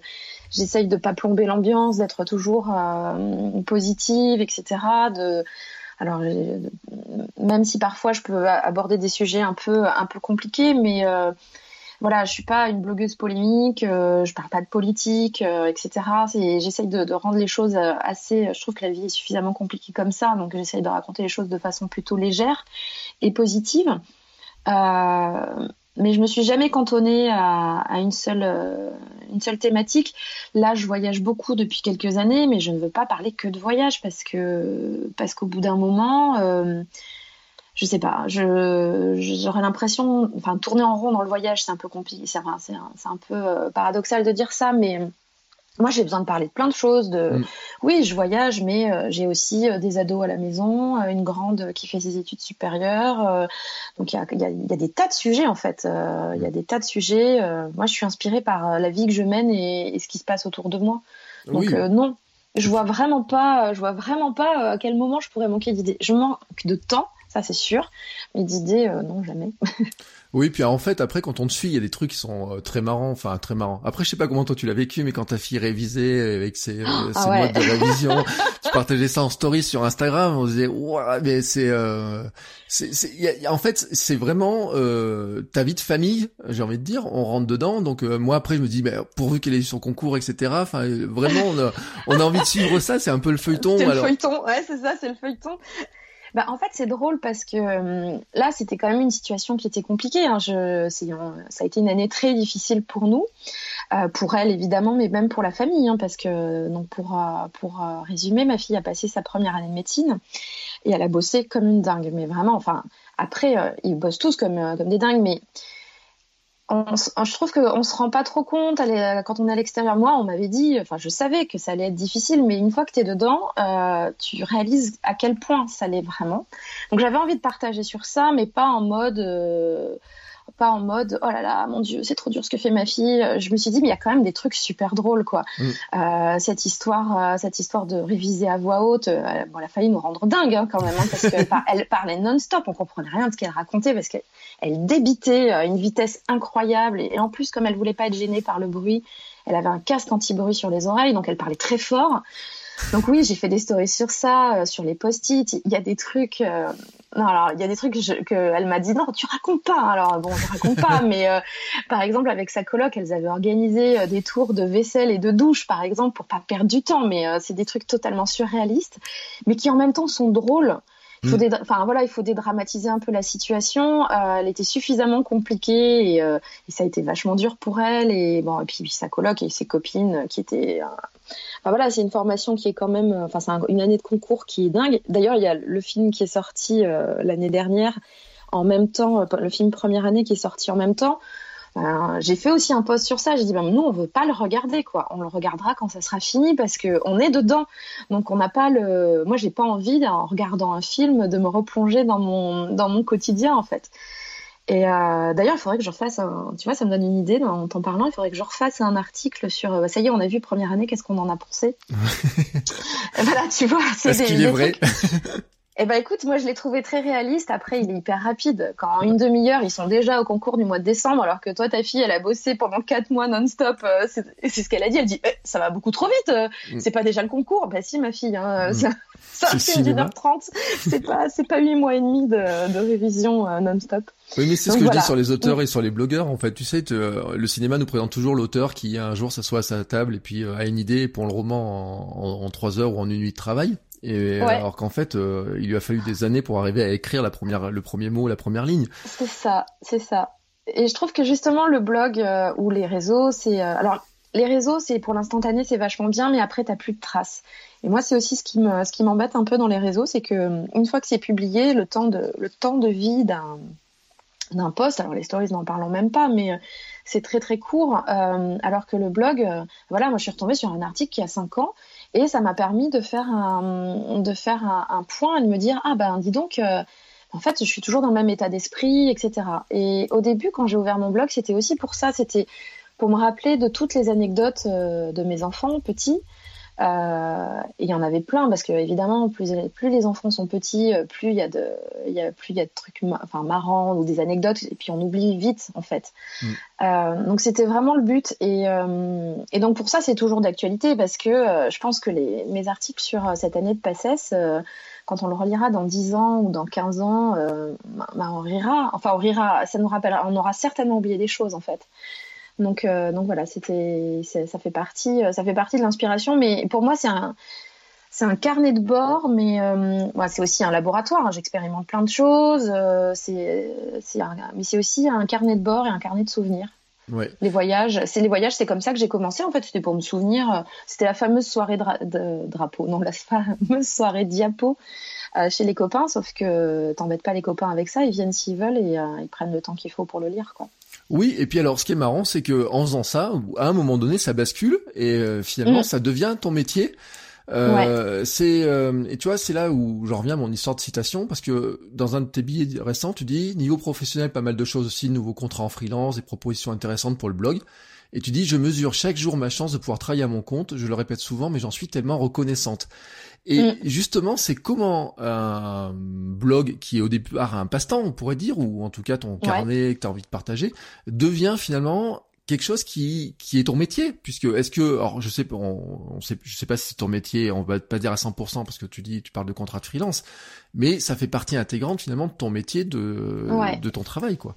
j'essaye de pas plomber l'ambiance, d'être toujours euh, positive, etc. De alors même si parfois je peux aborder des sujets un peu un peu compliqués, mais euh, voilà, je suis pas une blogueuse polémique, euh, je parle pas de politique, euh, etc. J'essaye de, rendre les choses assez. Je trouve que la vie est suffisamment compliquée comme ça, donc j'essaye de raconter les choses de façon plutôt légère et positive. Euh, mais je me suis jamais cantonnée à, une seule une seule thématique. Là, je voyage beaucoup depuis quelques années, mais je ne veux pas parler que de voyage parce que parce qu'au bout d'un moment, euh, je sais pas, j'aurais l'impression, enfin, tourner en rond dans le voyage, c'est un peu compliqué, c'est un, un, peu euh, paradoxal de dire ça, mais moi, j'ai besoin de parler de plein de choses. De... Mm. Oui, je voyage, mais euh, j'ai aussi euh, des ados à la maison, une grande qui fait ses études supérieures. donc, il y a, y, a, y a, des tas de sujets, en fait. Il y a des tas de sujets. moi, je suis inspirée par la vie que je mène et, et ce qui se passe autour de moi. Donc, non, je vois vraiment pas, je vois vraiment pas à quel moment je pourrais manquer d'idées. Je manque de temps ça c'est sûr. Mais d'idées, euh, non, jamais. oui, puis en fait, après, quand on te suit, il y a des trucs qui sont euh, très marrants, enfin très marrants. Après, je sais pas comment toi tu l'as vécu, mais quand ta fille révisait avec ses, euh, ah ses modes de révision, tu partageais ça en story sur Instagram, on disait, ouais, mais c'est, c'est, en fait, c'est vraiment ta vie de famille, j'ai envie de dire. On rentre dedans, donc moi après, je me dis, bah, pourvu qu'elle ait son concours, etc. Enfin, vraiment, on a, on a envie de suivre ça. C'est un peu le feuilleton. C'est le feuilleton, ouais, c'est ça, c'est le feuilleton. Bah, en fait, c'est drôle parce que euh, là, c'était quand même une situation qui était compliquée. Hein. Ça a été une année très difficile pour nous, euh, pour elle évidemment, mais même pour la famille. Hein, parce que, donc pour, euh, résumer, ma fille a passé sa première année de médecine et elle a bossé comme une dingue. Mais vraiment, enfin, après, ils bossent tous comme, comme des dingues, mais je trouve qu'on se rend pas trop compte quand on est à l'extérieur. Moi, on m'avait dit, enfin, je savais que ça allait être difficile, mais une fois que tu es dedans, euh, tu réalises à quel point ça l'est vraiment. Donc, j'avais envie de partager sur ça, mais pas en mode, euh, pas en mode oh là là mon dieu c'est trop dur ce que fait ma fille. Je me suis dit mais il y a quand même des trucs super drôles quoi. Mm. euh, cette histoire euh, cette histoire de réviser à voix haute euh, bon elle a failli nous rendre dingue hein, quand même hein, parce qu'elle elle parlait non-stop. On comprenait rien de ce qu'elle racontait parce qu'elle elle débitait à une vitesse incroyable. Et, en plus comme elle voulait pas être gênée par le bruit elle avait un casque anti-bruit sur les oreilles donc elle parlait très fort. Donc oui, j'ai fait des stories sur ça, sur les post-it. Il y a des trucs, non, alors il y a des trucs que, elle m'a dit non, tu racontes pas. Alors bon, je raconte pas, mais euh, par exemple avec sa coloc, elles avaient organisé euh, des tours de vaisselle et de douche, par exemple, pour pas perdre du temps. Mais euh, c'est des trucs totalement surréalistes, mais qui en même temps sont drôles. Il faut, mm. enfin voilà, il faut dédramatiser un peu la situation. Elle était suffisamment compliquée et, et, ça a été vachement dur pour elle. Et bon, et puis, sa coloc et ses copines qui étaient. Euh, voilà, c'est une formation qui est quand même. Enfin, c'est une année de concours qui est dingue. D'ailleurs, il y a le film qui est sorti l'année dernière en même temps, le film première année qui est sorti en même temps. Euh, j'ai fait aussi un post sur ça. J'ai dit, ben, nous, on veut pas le regarder, quoi. On le regardera quand ça sera fini parce que on est dedans. Donc, on n'a pas le. Moi, j'ai pas envie, en regardant un film, de me replonger dans mon dans mon quotidien, en fait. Et euh, d'ailleurs, il faudrait que je refasse un. Tu vois, ça me donne une idée en t'en parlant. Il faudrait que je refasse un article sur. Euh, ça y est, on a vu première année. Qu'est-ce qu'on en a pensé? Voilà, tu vois. C'est Est-ce qu'il est vrai? eh ben écoute, moi je l'ai trouvé très réaliste. Après, il est hyper rapide. Quand en une demi-heure, ils sont déjà au concours du mois de décembre, alors que toi, ta fille, elle a bossé pendant quatre mois non-stop. Euh, c'est ce qu'elle a dit. Elle dit, eh, ça va beaucoup trop vite. Euh, mm. C'est pas déjà le concours. Bah si, ma fille. Hein, mm. Ça, c'est une heure trente. C'est pas, c'est pas huit mois et demi de, de révision euh, non-stop. Oui, mais c'est ce que je dis sur les auteurs mm. et sur les blogueurs. En fait, tu sais, le cinéma nous présente toujours l'auteur qui un jour s'assoit à sa table et puis a une idée pour le roman en, en, trois heures ou en une nuit de travail. Et alors qu'en fait, euh, il lui a fallu des années pour arriver à écrire la première, le premier mot, la première ligne. C'est ça, c'est ça. Et je trouve que justement le blog euh, ou les réseaux, c'est euh, alors les réseaux, c'est pour l'instantané, c'est vachement bien, mais après t'as plus de traces. Et moi, c'est aussi ce qui me, ce qui m'embête un peu dans les réseaux, c'est que une fois que c'est publié, le temps de, le temps de vie d'un d'un post, alors les stories n'en parlons même pas, mais c'est très très court. alors que le blog, voilà, moi je suis retombée sur un article qui a 5 ans et ça m'a permis de faire un, de faire un, point et de me dire, ah ben dis donc, euh, en fait, je suis toujours dans le même état d'esprit, etc. Et au début, quand j'ai ouvert mon blog, c'était aussi pour ça, c'était pour me rappeler de toutes les anecdotes euh, de mes enfants petits, euh, il y en avait plein parce que évidemment, plus, plus les enfants sont petits, euh, plus il y a de, il y a plus il y a de trucs, enfin marrants ou des anecdotes et puis on oublie vite en fait. Mm. Euh, donc c'était vraiment le but et, euh, et donc pour ça c'est toujours d'actualité parce que je pense que les, mes articles sur cette année de passesse quand on le relira dans 10 ans ou dans 15 ans, bah, on rira. Enfin, on rira. Ça nous rappelle. On aura certainement oublié des choses, en fait. Donc, euh, donc voilà, c'était, ça fait partie, euh, ça fait partie de l'inspiration. Mais pour moi, c'est un, c'est un carnet de bord, mais c'est aussi un laboratoire. Hein. J'expérimente plein de choses. c'est, mais c'est aussi un carnet de bord et un carnet de souvenirs. Les voyages, c'est les voyages, c'est comme ça que j'ai commencé. En fait, c'était pour me souvenir. C'était la fameuse soirée de drapeau, non, la fameuse soirée diapo euh, chez les copains. Sauf que t'embêtes pas les copains avec ça, ils viennent s'ils veulent et euh, ils prennent le temps qu'il faut pour le lire, quoi. Oui, et puis alors, ce qui est marrant, c'est que en faisant ça, à un moment donné, ça bascule et euh, finalement, mm. ça devient ton métier. Euh, C'est euh, et tu vois, c'est là où je reviens à mon histoire de citation parce que dans un de tes billets récents, tu dis niveau professionnel, pas mal de choses aussi, nouveaux contrats en freelance, des propositions intéressantes pour le blog. Et tu dis, je mesure chaque jour ma chance de pouvoir travailler à mon compte. Je le répète souvent, mais j'en suis tellement reconnaissante. Et mm. justement, c'est comment un blog qui est au départ un passe-temps, on pourrait dire, ou en tout cas ton carnet que tu as envie de partager, devient finalement quelque chose qui qui est ton métier? Puisque est-ce que alors je sais on, sait je sais pas si c'est ton métier on va pas dire à 100% parce que tu dis tu parles de contrat de freelance mais ça fait partie intégrante finalement de ton métier de de ton travail quoi.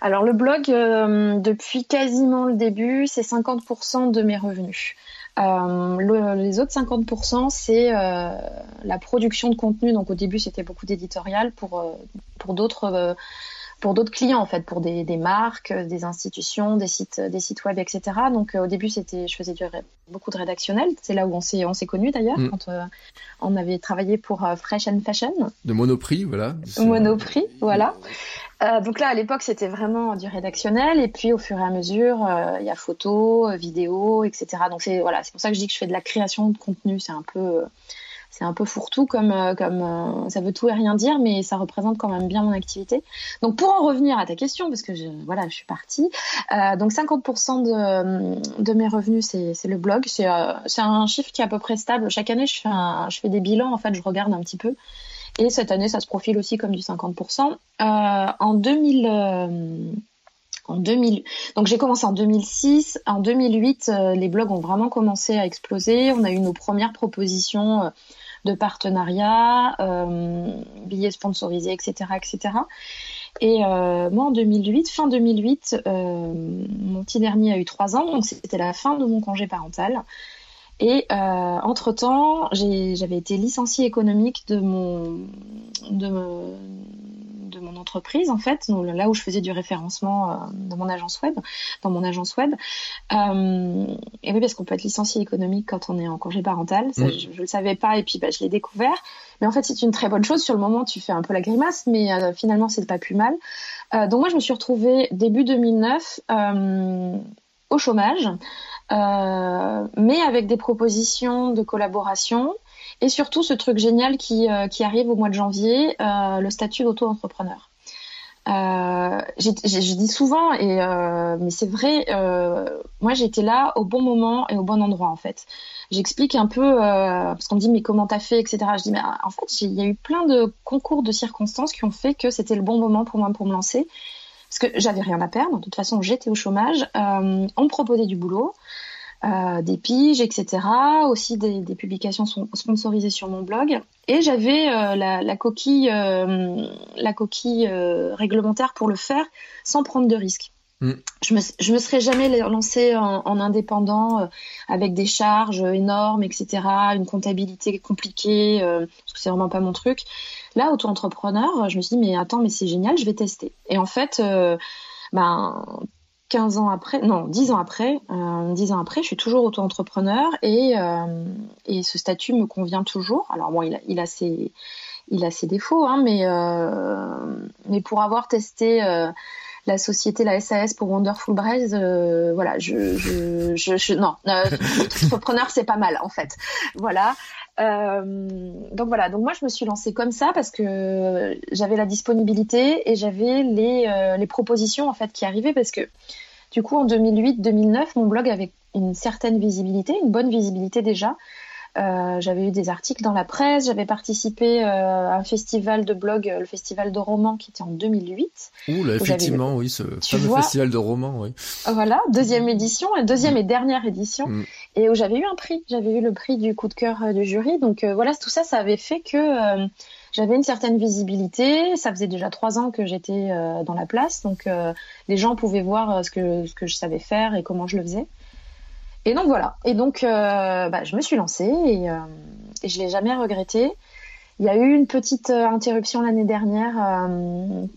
Alors le blog euh, depuis quasiment le début c'est 50% de mes revenus. Euh, les autres 50%, c'est euh, la production de contenu. Donc au début, c'était beaucoup d'éditorial pour, pour d'autres pour d'autres clients en fait, pour des, des, marques, des institutions, des sites, des sites web, etc. Donc euh, au début c'était, je faisais du, beaucoup de rédactionnel. C'est là où on s'est on s'est connus d'ailleurs mm. quand euh, on avait travaillé pour euh, Fresh and Fashion. De Monoprix, voilà. Monoprix, voilà. Donc là à l'époque c'était vraiment du rédactionnel et puis au fur et à mesure il y a photos, vidéos, etc. Donc c'est voilà, c'est pour ça que je dis que je fais de la création de contenu. C'est un peu c'est un peu fourre-tout comme, euh, comme euh, ça veut tout et rien dire, mais ça représente quand même bien mon activité. Donc pour en revenir à ta question, parce que je, voilà, je suis partie, euh, donc 50% de, de mes revenus c'est le blog, c'est un chiffre qui est à peu près stable. Chaque année je fais, je fais des bilans, en fait je regarde un petit peu. Et cette année, ça se profile aussi comme du 50%. en 2000, en 2000, donc j'ai commencé en 2006. En 2008, les blogs ont vraiment commencé à exploser. On a eu nos premières propositions de partenariats, euh, billets sponsorisés, etc., etc. Et euh, moi, en 2008, fin 2008, euh, mon petit dernier a eu trois ans, donc c'était la fin de mon congé parental. Et entre-temps, j'avais été licenciée économique de mon, de, de mon entreprise en fait, là où je faisais du référencement euh, dans mon agence web, dans mon agence web. Euh, et oui, parce qu'on peut être licencié économique quand on est en congé parental. Ça, je, ne le savais pas et puis bah, je l'ai découvert. Mais en fait, c'est une très bonne chose. Sur le moment, tu fais un peu la grimace, mais euh, finalement, c'est pas plus mal. donc moi, je me suis retrouvée début 2009 au chômage, mais avec des propositions de collaboration et surtout, ce truc génial qui, euh, qui arrive au mois de janvier, euh, le statut d'auto-entrepreneur. Euh, je dis souvent, et, euh, mais c'est vrai, euh, moi j'étais là au bon moment et au bon endroit en fait. J'explique un peu, parce qu'on me dit mais comment t'as fait, etc. Je dis mais en fait il y a eu plein de concours de circonstances qui ont fait que c'était le bon moment pour moi pour me lancer. Parce que j'avais rien à perdre, de toute façon j'étais au chômage, on me proposait du boulot, euh, des piges, etc. Aussi des, des, publications sponsorisées sur mon blog. Et j'avais euh, la, la, coquille, euh, la coquille réglementaire pour le faire sans prendre de risques. Mm. Je, me, je me serais jamais lancée en, en indépendant avec des charges énormes, etc. Une comptabilité compliquée, parce que c'est vraiment pas mon truc. Là, auto-entrepreneur, je me suis dit mais attends, mais c'est génial, je vais tester. Et en fait, ben 15 ans après, non, 10 ans après, euh, 10 ans après, je suis toujours auto-entrepreneur et, euh, et ce statut me convient toujours. Alors bon, il a, ses, il a ses défauts, hein, mais, euh, pour avoir testé euh, la société, la SAS pour Wonderful Braise, euh, voilà, je, je, je, je non, entrepreneur c'est pas mal en fait, voilà. Euh, donc voilà, donc moi je me suis lancée comme ça parce que j'avais la disponibilité et j'avais les, euh, les propositions en fait qui arrivaient parce que du coup en 2008-2009 mon blog avait une certaine visibilité, une bonne visibilité déjà. Euh, j'avais eu des articles dans la presse, j'avais participé à un festival de blog, le festival de romans qui était en 2008. Ouh là, effectivement, oui, ce fameux festival de romans, oui. Voilà, deuxième édition, deuxième et dernière édition, mm. Et où j'avais eu un prix, j'avais eu le prix du coup de cœur euh, du jury. Donc voilà, tout ça, ça avait fait que j'avais une certaine visibilité. Ça faisait déjà trois ans que j'étais dans la place, donc les gens pouvaient voir ce que je savais faire et comment je le faisais. Et donc voilà. Et donc, bah, je me suis lancée et, et je l'ai jamais regretté. Il y a eu une petite interruption l'année dernière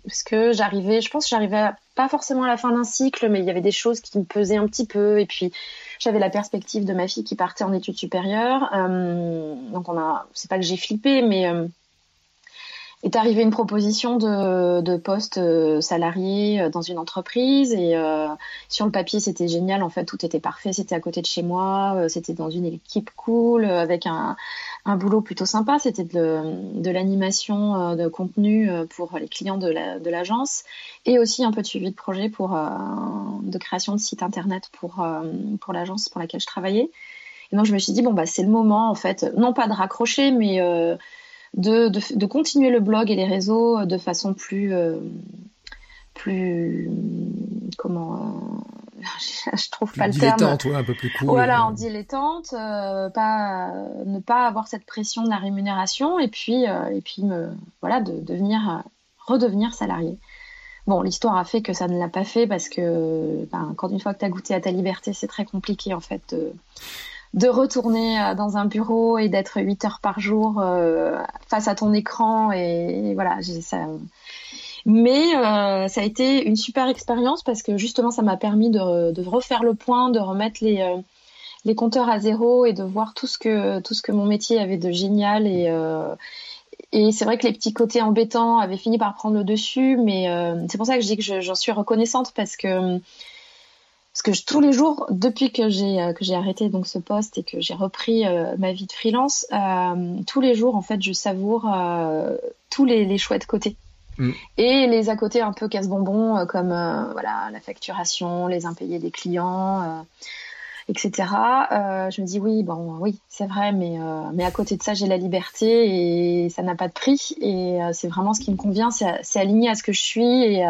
parce que j'arrivais, je pense que j'arrivais pas forcément à la fin d'un cycle, mais il y avait des choses qui me pesaient un petit peu. Et puis j'avais la perspective de ma fille qui partait en études supérieures. donc on a, c'est pas que j'ai flippé, mais est arrivée une proposition de, de poste euh, salarié euh, dans une entreprise et euh, sur le papier c'était génial. En fait tout était parfait. C'était à côté de chez moi c'était dans une équipe cool avec un, un boulot plutôt sympa. C'était de, de l'animation de contenu pour les clients de l'agence et aussi un peu de suivi de projet pour de création de site internet pour pour l'agence pour laquelle je travaillais. Et donc je me suis dit bon bah c'est le moment en fait. Non pas de raccrocher mais de, de, continuer le blog et les réseaux de façon plus euh, plus comment euh, je trouve pas le terme. un peu plus cool voilà en dilettante euh, pas ne pas avoir cette pression de la rémunération et puis et puis me voilà de devenir redevenir salarié. Bon, l'histoire a fait que ça ne l'a pas fait parce que ben, quand une fois que tu as goûté à ta liberté, c'est très compliqué en fait de, de retourner euh, dans un bureau et d'être 8 heures par jour euh, face à ton écran et, voilà ça mais euh, ça a été une super expérience parce que justement ça m'a permis de, de, refaire le point de remettre les les compteurs à zéro et de voir tout ce que tout ce que mon métier avait de génial et et c'est vrai que les petits côtés embêtants avaient fini par prendre le dessus mais c'est pour ça que je dis que j'en suis reconnaissante parce que parce que tous les jours, depuis que j'ai euh, que j'ai arrêté donc ce poste et que j'ai repris euh, ma vie de freelance, euh, tous les jours en fait, je savoure tous les, les, chouettes côtés. Mm. Et les à côté un peu casse-bonbons comme voilà la facturation, les impayés des clients, etc. je me dis oui bon oui c'est vrai mais mais à côté de ça j'ai la liberté et ça n'a pas de prix et c'est vraiment ce qui me convient c'est aligné à ce que je suis et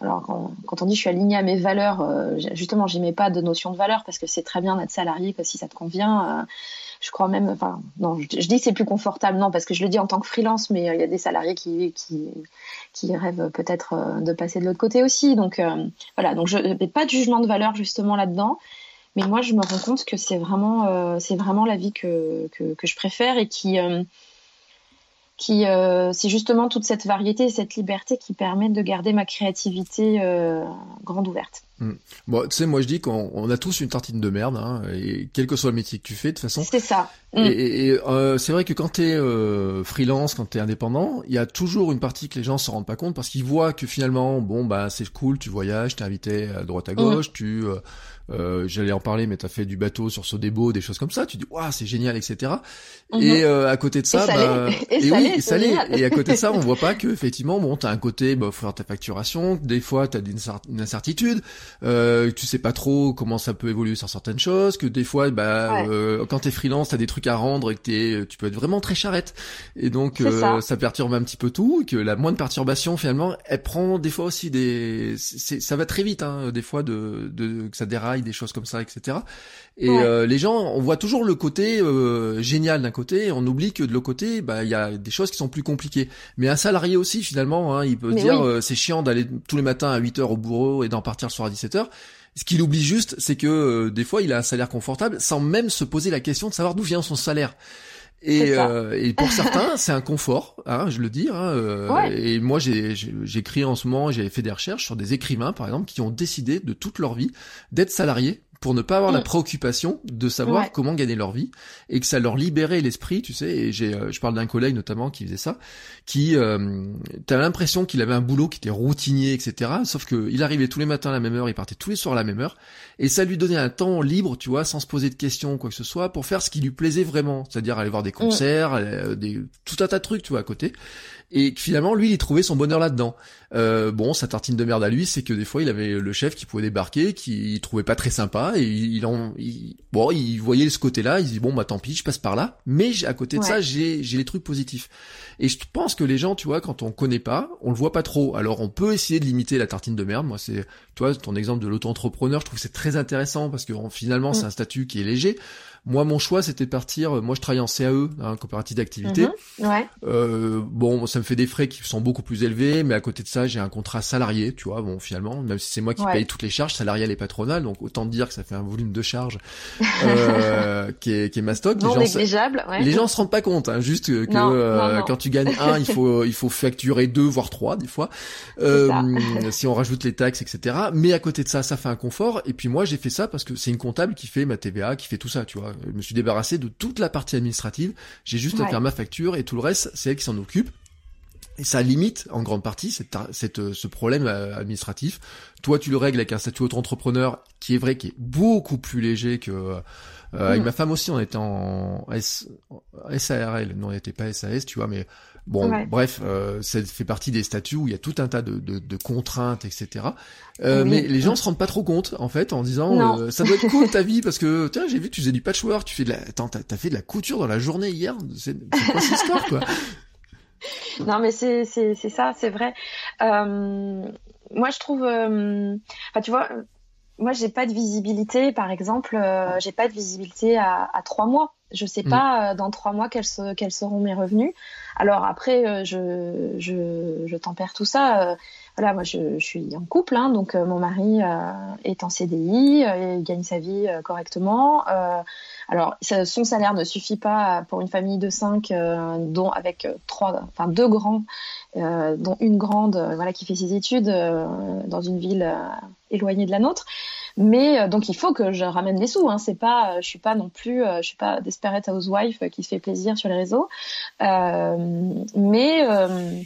alors quand, on dit je suis alignée à mes valeurs, euh, justement, j'y mets pas de notion de valeur parce que c'est très bien d'être salarié que si ça te convient. Euh, je crois même, enfin non, je, dis c'est plus confortable, non, parce que je le dis en tant que freelance, mais euh, il y a des salariés qui qui, qui rêvent peut-être de passer de l'autre côté aussi. Donc voilà, donc je n'ai pas de jugement de valeur justement là-dedans. Mais moi, je me rends compte que c'est vraiment, c'est vraiment la vie que, que, que, je préfère et qui, qui euh, c'est justement toute cette variété et cette liberté qui permettent de garder ma créativité euh, grande ouverte. Hmm. Bon, tu sais, moi je dis qu'on a tous une tartine de merde, hein, et quel que soit le métier que tu fais, de toute façon. C'est ça. Et, et euh, c'est vrai que quand t'es euh, freelance, quand t'es indépendant, il y a toujours une partie que les gens se rendent pas compte parce qu'ils voient que finalement, bon bah c'est cool, tu voyages, t'es invité à droite à gauche, tu euh, euh, j'allais en parler, mais t'as fait du bateau sur Sodebo, des choses comme ça. Tu dis, waouh, c'est génial, etc. Et mhm. euh, à côté de ça, et bah, et, oui, salé. Et à côté de ça, on voit pas que effectivement, bon, t'as un côté, bah, faut faire ta facturation. Des fois, t'as une incertitude. Euh, tu sais pas trop comment ça peut évoluer sur certaines choses. Que des fois, bah, euh, quand t'es freelance, t'as des trucs à rendre et que t'es, tu peux être vraiment très charrette. Et donc, euh, ça. ça. perturbe un petit peu tout. Et que la moindre perturbation, finalement, elle prend des fois aussi des, ça va très vite, hein, des fois de, de que ça déraille des choses comme ça, etc. Et euh, les gens, on voit toujours le côté euh, génial d'un côté, et on oublie que de l'autre côté, bah il y a des choses qui sont plus compliquées. Mais un salarié aussi, finalement, hein, il peut dire euh, c'est chiant d'aller tous les matins à 8 heures au bureau et d'en partir le soir à 17 heures. Ce qu'il oublie juste, c'est que des fois, il a un salaire confortable sans même se poser la question de savoir d'où vient son salaire. Et, et, pour certains, c'est un confort, hein, je le dis. Hein, Et moi, j'ai j'écris en ce moment, j'ai fait des recherches sur des écrivains, par exemple, qui ont décidé de toute leur vie d'être salariés pour ne pas avoir la mm. préoccupation de savoir comment gagner leur vie et que ça leur libérait l'esprit, tu sais. Et j'ai, euh, je parle d'un collègue notamment qui faisait ça, qui, euh, t'as l'impression qu'il avait un boulot qui était routinier, etc. Sauf que il arrivait tous les matins à la même heure, il partait tous les soirs à la même heure, et ça lui donnait un temps libre, tu vois, sans se poser de questions quoi que ce soit, pour faire ce qui lui plaisait vraiment, c'est-à-dire aller voir des mm. concerts, euh, des, tout un tas de trucs, tu vois, à côté et finalement lui il trouvait son bonheur là-dedans. Euh, bon, sa tartine de merde à lui, c'est que des fois il avait le chef qui pouvait débarquer, qui il trouvait pas très sympa et il, en, bon, il voyait ce côté-là, il se dit bon bah tant pis, je passe par là, mais à côté de ça j'ai j'ai les trucs positifs. Et je pense que les gens, tu vois, quand on connaît pas, on le voit pas trop. Alors on peut essayer de limiter la tartine de merde. Moi c'est, toi, ton exemple de l'auto-entrepreneur, je trouve que c'est très intéressant parce que finalement c'est mm. un statut qui est léger. Moi, mon choix, c'était de partir. Moi, je travaille en CAE, hein, coopérative d'activité. Mhm. Ouais. Euh, bon, ça me fait des frais qui sont beaucoup plus élevés, mais à côté de ça, j'ai un contrat salarié, tu vois. Bon, finalement, même si c'est moi qui Ouais. paye toutes les charges salariales et patronales, donc autant dire que ça fait un volume de charges euh, qui est qui est mastoc. Non Les gens, négligeable. Ouais. les gens se rendent pas compte, hein, juste que, Non, euh, non, non. quand tu gagnes un, il faut il faut facturer deux voire trois des fois. Euh, si on rajoute les taxes, etc. Mais à côté de ça, ça fait un confort. Et puis moi, j'ai fait ça parce que c'est une comptable qui fait ma TVA, qui fait tout ça, tu vois. Je me suis débarrassé de toute la partie administrative. J'ai juste à faire ma facture et tout le reste, c'est elle qui s'en occupe. Et ça limite en grande partie cette, cette, euh, ce problème euh, administratif. Toi, tu le règles avec un statut auto-entrepreneur qui est vrai, qui est beaucoup plus léger que... euh, avec Mm. ma femme aussi, on était en S, SARL, non, on n'était pas SAS, tu vois, mais bon, Ouais. bref, euh, ça fait partie des statuts où il y a tout un tas de, de, de contraintes, etc. Euh, Oui. Mais les gens se rendent pas trop compte, en fait, en disant, euh, ça doit être cool ta vie, parce que, tiens, j'ai vu que tu faisais du patchwork, tu fais de la, attends, t'as t'as fait de la couture dans la journée hier, c'est c'est quoi cette histoire, quoi Non, mais c'est c'est c'est ça, c'est vrai. Moi, je trouve, enfin, tu vois, moi, j'ai pas de visibilité. Par exemple, euh, j'ai pas de visibilité à, à trois mois. Je sais Mm. pas euh, dans trois mois quels, se- quels seront mes revenus. Alors après, euh, je je tempère tout ça. euh, voilà, moi, je, suis en couple, hein, donc euh, mon mari est en CDI, il gagne sa vie correctement. Alors, son salaire ne suffit pas pour une famille de cinq, dont avec trois, enfin deux grands, dont une grande, voilà, qui fait ses études dans une ville éloignée de la nôtre. Mais euh, donc il faut que je ramène des sous. Hein. C'est pas, je suis pas non plus, euh, je suis pas desperate housewife euh, qui se fait plaisir sur les réseaux. Euh, mais euh,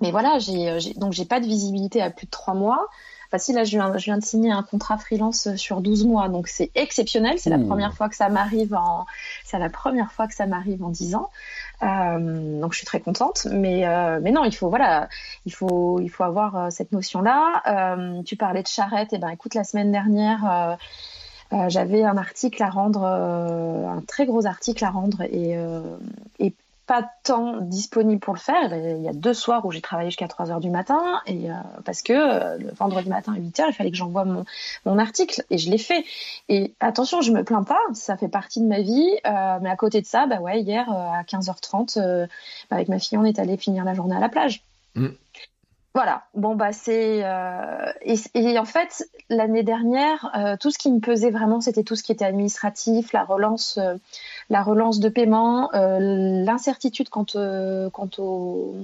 mais voilà, j'ai donc j'ai pas de visibilité à plus de trois mois. Enfin, si là, je viens, je viens de signer un contrat freelance sur 12 mois, donc c'est exceptionnel. C'est la Ouh. première fois que ça m'arrive en, c'est la première fois que ça m'arrive en 10 ans. Euh, donc je suis très contente. Mais, euh, mais non, il faut, voilà, il faut, il faut avoir euh, cette notion-là. Tu parlais de charrette. Et ben, écoute, la semaine dernière, euh, j'avais un article à rendre, euh, un très gros article à rendre et, euh, et pas de temps disponible pour le faire. Il y a deux soirs où j'ai travaillé jusqu'à 3 heures du matin et euh, parce que euh, le vendredi matin à 8 heures, il fallait que j'envoie mon, mon article et je l'ai fait. Et attention, je me plains pas, ça fait partie de ma vie. euh, mais à côté de ça, bah ouais, hier à 15h30, euh, bah, avec ma fille, on est allé finir la journée à la plage. Mm. Voilà. Bon bah c'est et, et en fait l'année dernière, tout ce qui me pesait vraiment, c'était tout ce qui était administratif, la relance, la relance de paiement, euh, l'incertitude quant, euh, quant au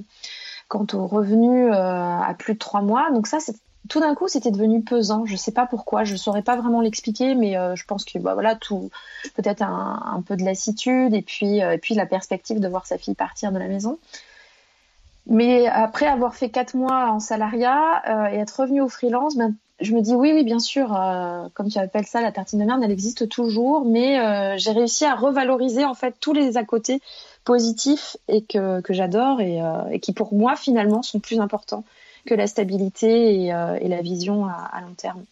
quant aux revenus euh, à plus de trois mois. Donc ça, tout d'un coup, c'était devenu pesant. Je sais pas pourquoi, je saurais pas vraiment l'expliquer, mais je pense que bah voilà, tout peut-être un, peu de lassitude et puis la perspective de voir sa fille partir de la maison. Mais après avoir fait quatre mois en salariat et être revenu au freelance, ben, je me dis oui, oui, bien sûr, euh, comme tu appelles ça, la tartine de merde, elle existe toujours, mais euh, j'ai réussi à revaloriser en fait tous les à côté positifs et que, que j'adore et, euh, et qui pour moi finalement sont plus importants que la stabilité et, et la vision à, à long terme.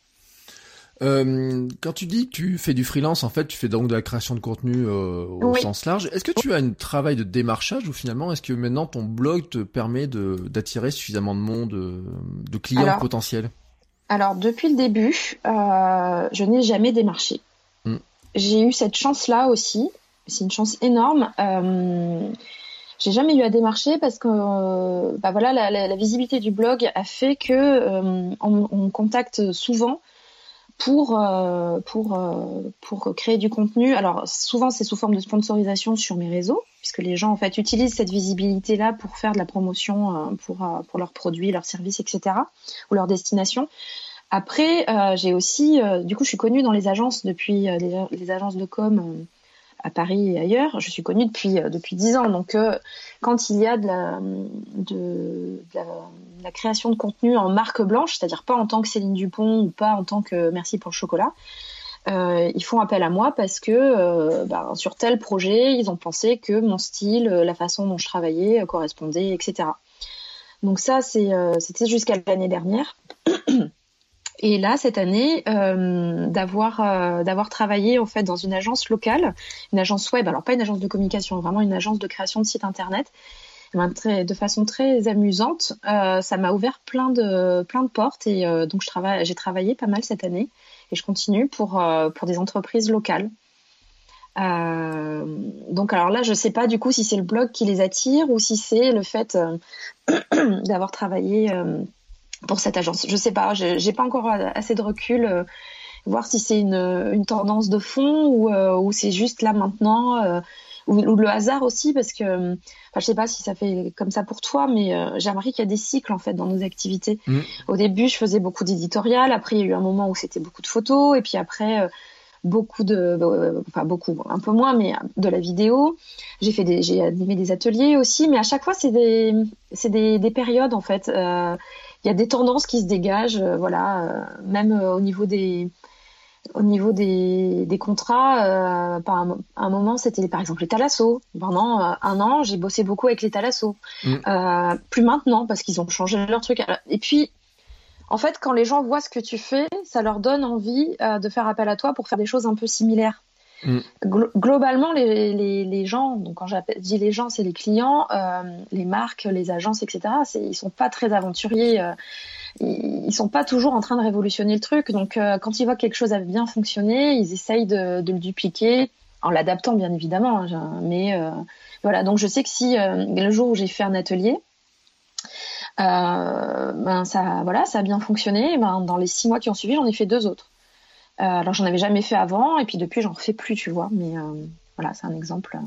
Quand tu dis que tu fais du freelance, en fait, tu fais donc de la création de contenu au Oui. sens large. Est-ce que tu as un travail de démarchage ou finalement, est-ce que maintenant ton blog te permet d'attirer suffisamment de monde, de clients Alors, potentiels? Alors, depuis le début, euh, je n'ai jamais démarché. Mm. J'ai eu cette chance-là aussi. C'est une chance énorme. Euh, j'ai jamais eu à démarcher parce que euh, bah voilà, la, la- la visibilité du blog a fait que euh, on, on me contacte souvent pour euh, pour euh, pour créer du contenu. Alors souvent c'est sous forme de sponsorisation sur mes réseaux puisque les gens en fait utilisent cette visibilité là pour faire de la promotion euh, pour euh, pour leurs produits, leurs services, etc. ou leur destination. Après, euh, j'ai aussi, euh, du coup, je suis connue dans les agences depuis les, agences de com à Paris et ailleurs. Je suis connue depuis euh, depuis dix ans. Donc, euh, quand il y a de la, création de contenu en marque blanche, c'est-à-dire pas en tant que Céline Dupont ou pas en tant que Merci pour le chocolat, euh, ils font appel à moi parce que bah, sur tel projet, ils ont pensé que mon style, la façon dont je travaillais correspondait, etc. Donc ça, c'était jusqu'à l'année dernière. Et là, cette année, euh, d'avoir euh, d'avoir travaillé en fait dans une agence locale, une agence web, alors pas une agence de communication, vraiment une agence de création de site internet, eh ben, de façon très amusante, euh, ça m'a ouvert plein de plein de portes et donc je travaille, j'ai travaillé pas mal cette année et je continue pour pour des entreprises locales. Donc alors là, je sais pas du coup si c'est le blog qui les attire ou si c'est le fait d'avoir travaillé pour cette agence. Je sais pas, j'ai pas encore assez de recul voir si c'est une, une, tendance de fond ou, ou c'est juste là maintenant ou, le hasard aussi, parce que, enfin, je sais pas si ça fait comme ça pour toi, mais euh, j'ai remarqué qu'il y a des cycles en fait dans nos activités. Mm. Au début, je faisais beaucoup d'éditorial, après il y a eu un moment où c'était beaucoup de photos, et puis après euh, beaucoup de, euh, enfin beaucoup, un peu moins, mais de la vidéo. J'ai fait des, j'ai animé des ateliers aussi, mais à chaque fois c'est des, c'est des, des, périodes en fait. Il y a des tendances qui se dégagent, voilà, même au niveau des au niveau des, des contrats, euh, par un, un, moment, c'était par exemple les Thalasso. Pendant euh, un an, j'ai bossé beaucoup avec les Thalasso. Mm. Euh, plus maintenant, parce qu'ils ont changé leur truc. Et puis, en fait, quand les gens voient ce que tu fais, ça leur donne envie euh, de faire appel à toi pour faire des choses un peu similaires. Mm. globalement, les, gens, donc quand je dis les gens, c'est les clients, euh, les marques, les agences, etc. Ils sont pas très aventuriers ils sont pas toujours en train de révolutionner le truc. Donc, euh, quand ils voient que quelque chose a bien fonctionné, ils essayent de, le dupliquer en l'adaptant, bien évidemment. Hein, mais euh, voilà, donc je sais que si euh, le jour où j'ai fait un atelier, ben ça, voilà, ça a bien fonctionné. Ben, dans les six mois qui ont suivi, j'en ai fait deux autres. Alors, j'en avais jamais fait avant, et puis depuis, j'en refais plus, tu vois. Mais voilà, c'est un exemple.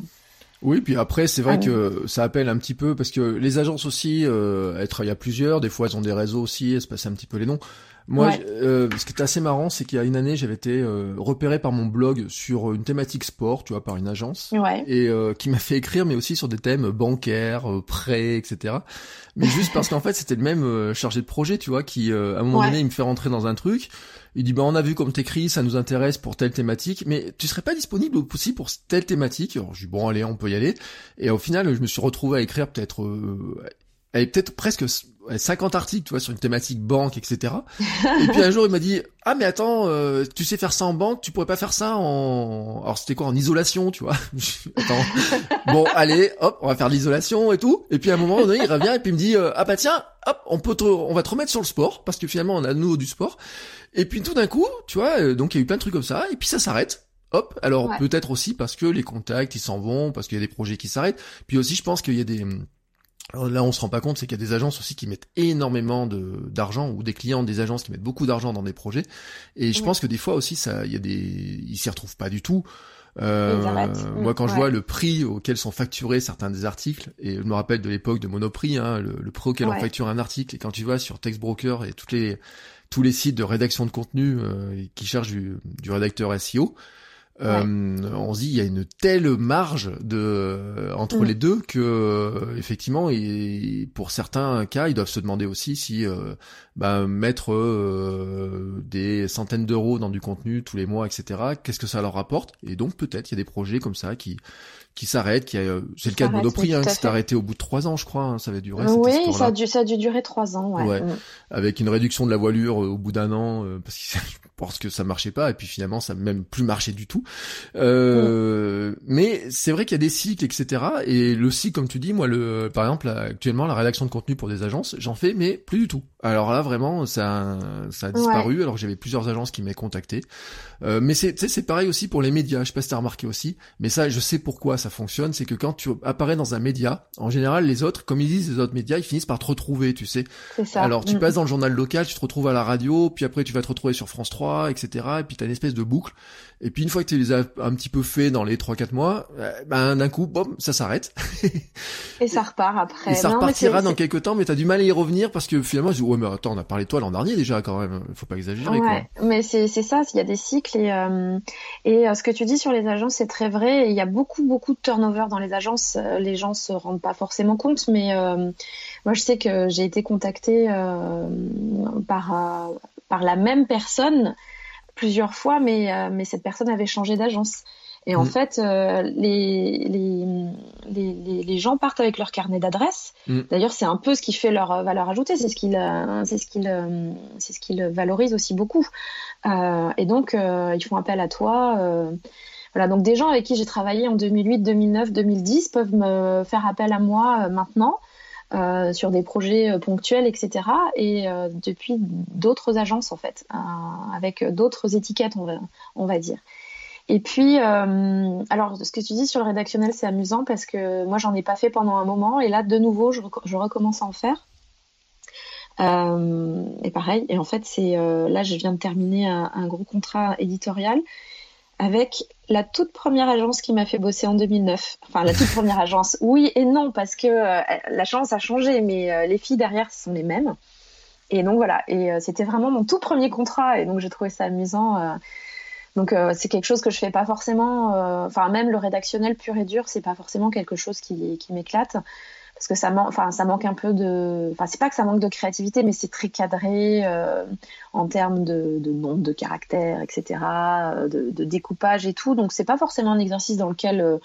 Oui, puis après, c'est vrai ah que ça appelle un petit peu, parce que les agences aussi, euh, elles travaillent à plusieurs, des fois elles ont des réseaux aussi, elles se passent un petit peu les noms. Moi, euh, ce qui est assez marrant, c'est qu'il y a une année, j'avais été euh, repéré par mon blog sur une thématique sport, tu vois, par une agence, et euh, qui m'a fait écrire, mais aussi sur des thèmes bancaires, euh, prêts, etc. Mais juste parce qu'en fait, c'était le même chargé de projet, tu vois, qui à un moment donné, il me fait rentrer dans un truc. Il dit, bah, on a vu comme t'écris, ça nous intéresse pour telle thématique, mais tu serais pas disponible aussi pour telle thématique? Alors, je dis, bon, allez, on peut y aller. Et au final, je me suis retrouvé à écrire peut-être, euh, peut-être presque 50 articles, tu vois, sur une thématique banque, etc. Et puis un jour, il m'a dit, ah mais attends, euh, tu sais faire ça en banque, tu pourrais pas faire ça en, alors c'était quoi, en isolation, tu vois Attends, bon, allez, hop, on va faire l'isolation et tout. Et puis à un moment donné, il revient et puis il me dit, euh, ah bah tiens, hop, on peut, on va te remettre sur le sport parce que finalement on a de nouveau du sport. Et puis tout d'un coup, tu vois, euh, donc il y a eu plein de trucs comme ça, et puis ça s'arrête. Hop, alors peut-être aussi parce que les contacts ils s'en vont, parce qu'il y a des projets qui s'arrêtent. Puis aussi, je pense qu'il y a des là, on se rend pas compte, c'est qu'il y a des agences aussi qui mettent énormément de d'argent ou des clients des agences qui mettent beaucoup d'argent dans des projets. Et je pense que des fois aussi, ça, il y a des, ils s'y retrouvent pas du tout. Euh, moi, quand je vois le prix auquel sont facturés certains des articles, et je me rappelle de l'époque de Monoprix, hein, le, prix auquel on facture un article, et quand tu vois sur Textbroker et toutes les tous les sites de rédaction de contenu euh, qui chargent du, du rédacteur SEO, euh, on se dit il y a une telle marge de entre mm. les deux que euh, effectivement et pour certains cas ils doivent se demander aussi si euh, bah, mettre des centaines d'euros dans du contenu tous les mois etc qu'est-ce que ça leur rapporte et donc peut-être il y a des projets comme ça qui qui s'arrête, qui a, euh, c'est le cas de Monoprix, hein, qui s'est arrêté au bout de trois ans, je crois, hein, ça avait duré. Oui, ça a, dû, ça a dû durer trois ans, ouais. Mm. Avec une réduction de la voilure euh, au bout d'un an, euh, parce que je pense que ça marchait pas, et puis finalement ça n'a même plus marché du tout. Euh, mm. Mais c'est vrai qu'il y a des cycles, etc. Et le cycle, comme tu dis, moi, le, par exemple, actuellement, la rédaction de contenu pour des agences, j'en fais, mais plus du tout. Alors là, vraiment, ça, ça a disparu, alors j'avais plusieurs agences qui m'avaient contacté. Euh, mais c'est, c'est pareil aussi pour les médias. Je sais pas si t'as remarqué aussi, mais ça, je sais pourquoi ça fonctionne. C'est que quand tu apparais dans un média, en général, les autres, comme ils disent les autres médias, ils finissent par te retrouver, tu sais. Ça. Alors, tu mm. passes dans le journal local, tu te retrouves à la radio, puis après, tu vas te retrouver sur France 3, etc. Et puis t'as une espèce de boucle. Et puis une fois que tu les as un petit peu fait dans les 3-4 mois, euh, ben d'un coup, boum, ça s'arrête. et ça repart après. Et ça repartira dans quelques temps, mais t'as du mal à y revenir parce que finalement, je dis, mais attends, on a parlé de toi l'an dernier déjà quand même. Faut pas exagérer. Ouais, mais c'est ça, il y a des cycles et euh, euh, ce que tu dis sur les agences, c'est très vrai. Il y a beaucoup beaucoup de turnover dans les agences. Les gens se rendent pas forcément compte, mais moi je sais que j'ai été contactée par par la même personne plusieurs fois, mais, euh, mais cette personne avait changé d'agence. Et en mm. fait, euh, les, les, les, les, gens partent avec leur carnet d'adresse. Mm. D'ailleurs, c'est un peu ce qui fait leur valeur ajoutée. C'est ce qu'ils c'est ce qu'ils c'est ce qu'ils valorisent aussi beaucoup. Euh, et donc, euh, ils font appel à toi. voilà. Donc, des gens avec qui j'ai travaillé en 2008, 2009, 2010 peuvent me faire appel à moi maintenant. Euh, sur des projets euh, ponctuels, etc. Et euh, depuis d'autres agences, en fait, avec d'autres étiquettes, on va, on va dire. Et puis, alors, ce que tu dis sur le rédactionnel, c'est amusant parce que moi, j'en ai pas fait pendant un moment. Et là, de nouveau, je, je recommence à en faire. Euh, et pareil, et en fait, c'est euh, là, je viens de terminer un, un, gros contrat éditorial avec la toute première agence qui m'a fait bosser en 2009. Enfin, la toute première agence. Oui et non, parce que euh, la chance a changé, mais euh, les filles derrière sont les mêmes. Et donc voilà, et euh, c'était vraiment mon tout premier contrat, et donc j'ai trouvé ça amusant. Donc c'est quelque chose que je fais pas forcément. Enfin, même le rédactionnel pur et dur, c'est pas forcément quelque chose qui, m'éclate parce que ça, manque, un peu de. Enfin, c'est pas que ça manque de créativité, mais c'est très cadré euh, en termes de, nombre de caractères, etc., euh, de, découpage et tout. Donc, c'est pas forcément un exercice dans lequel euh,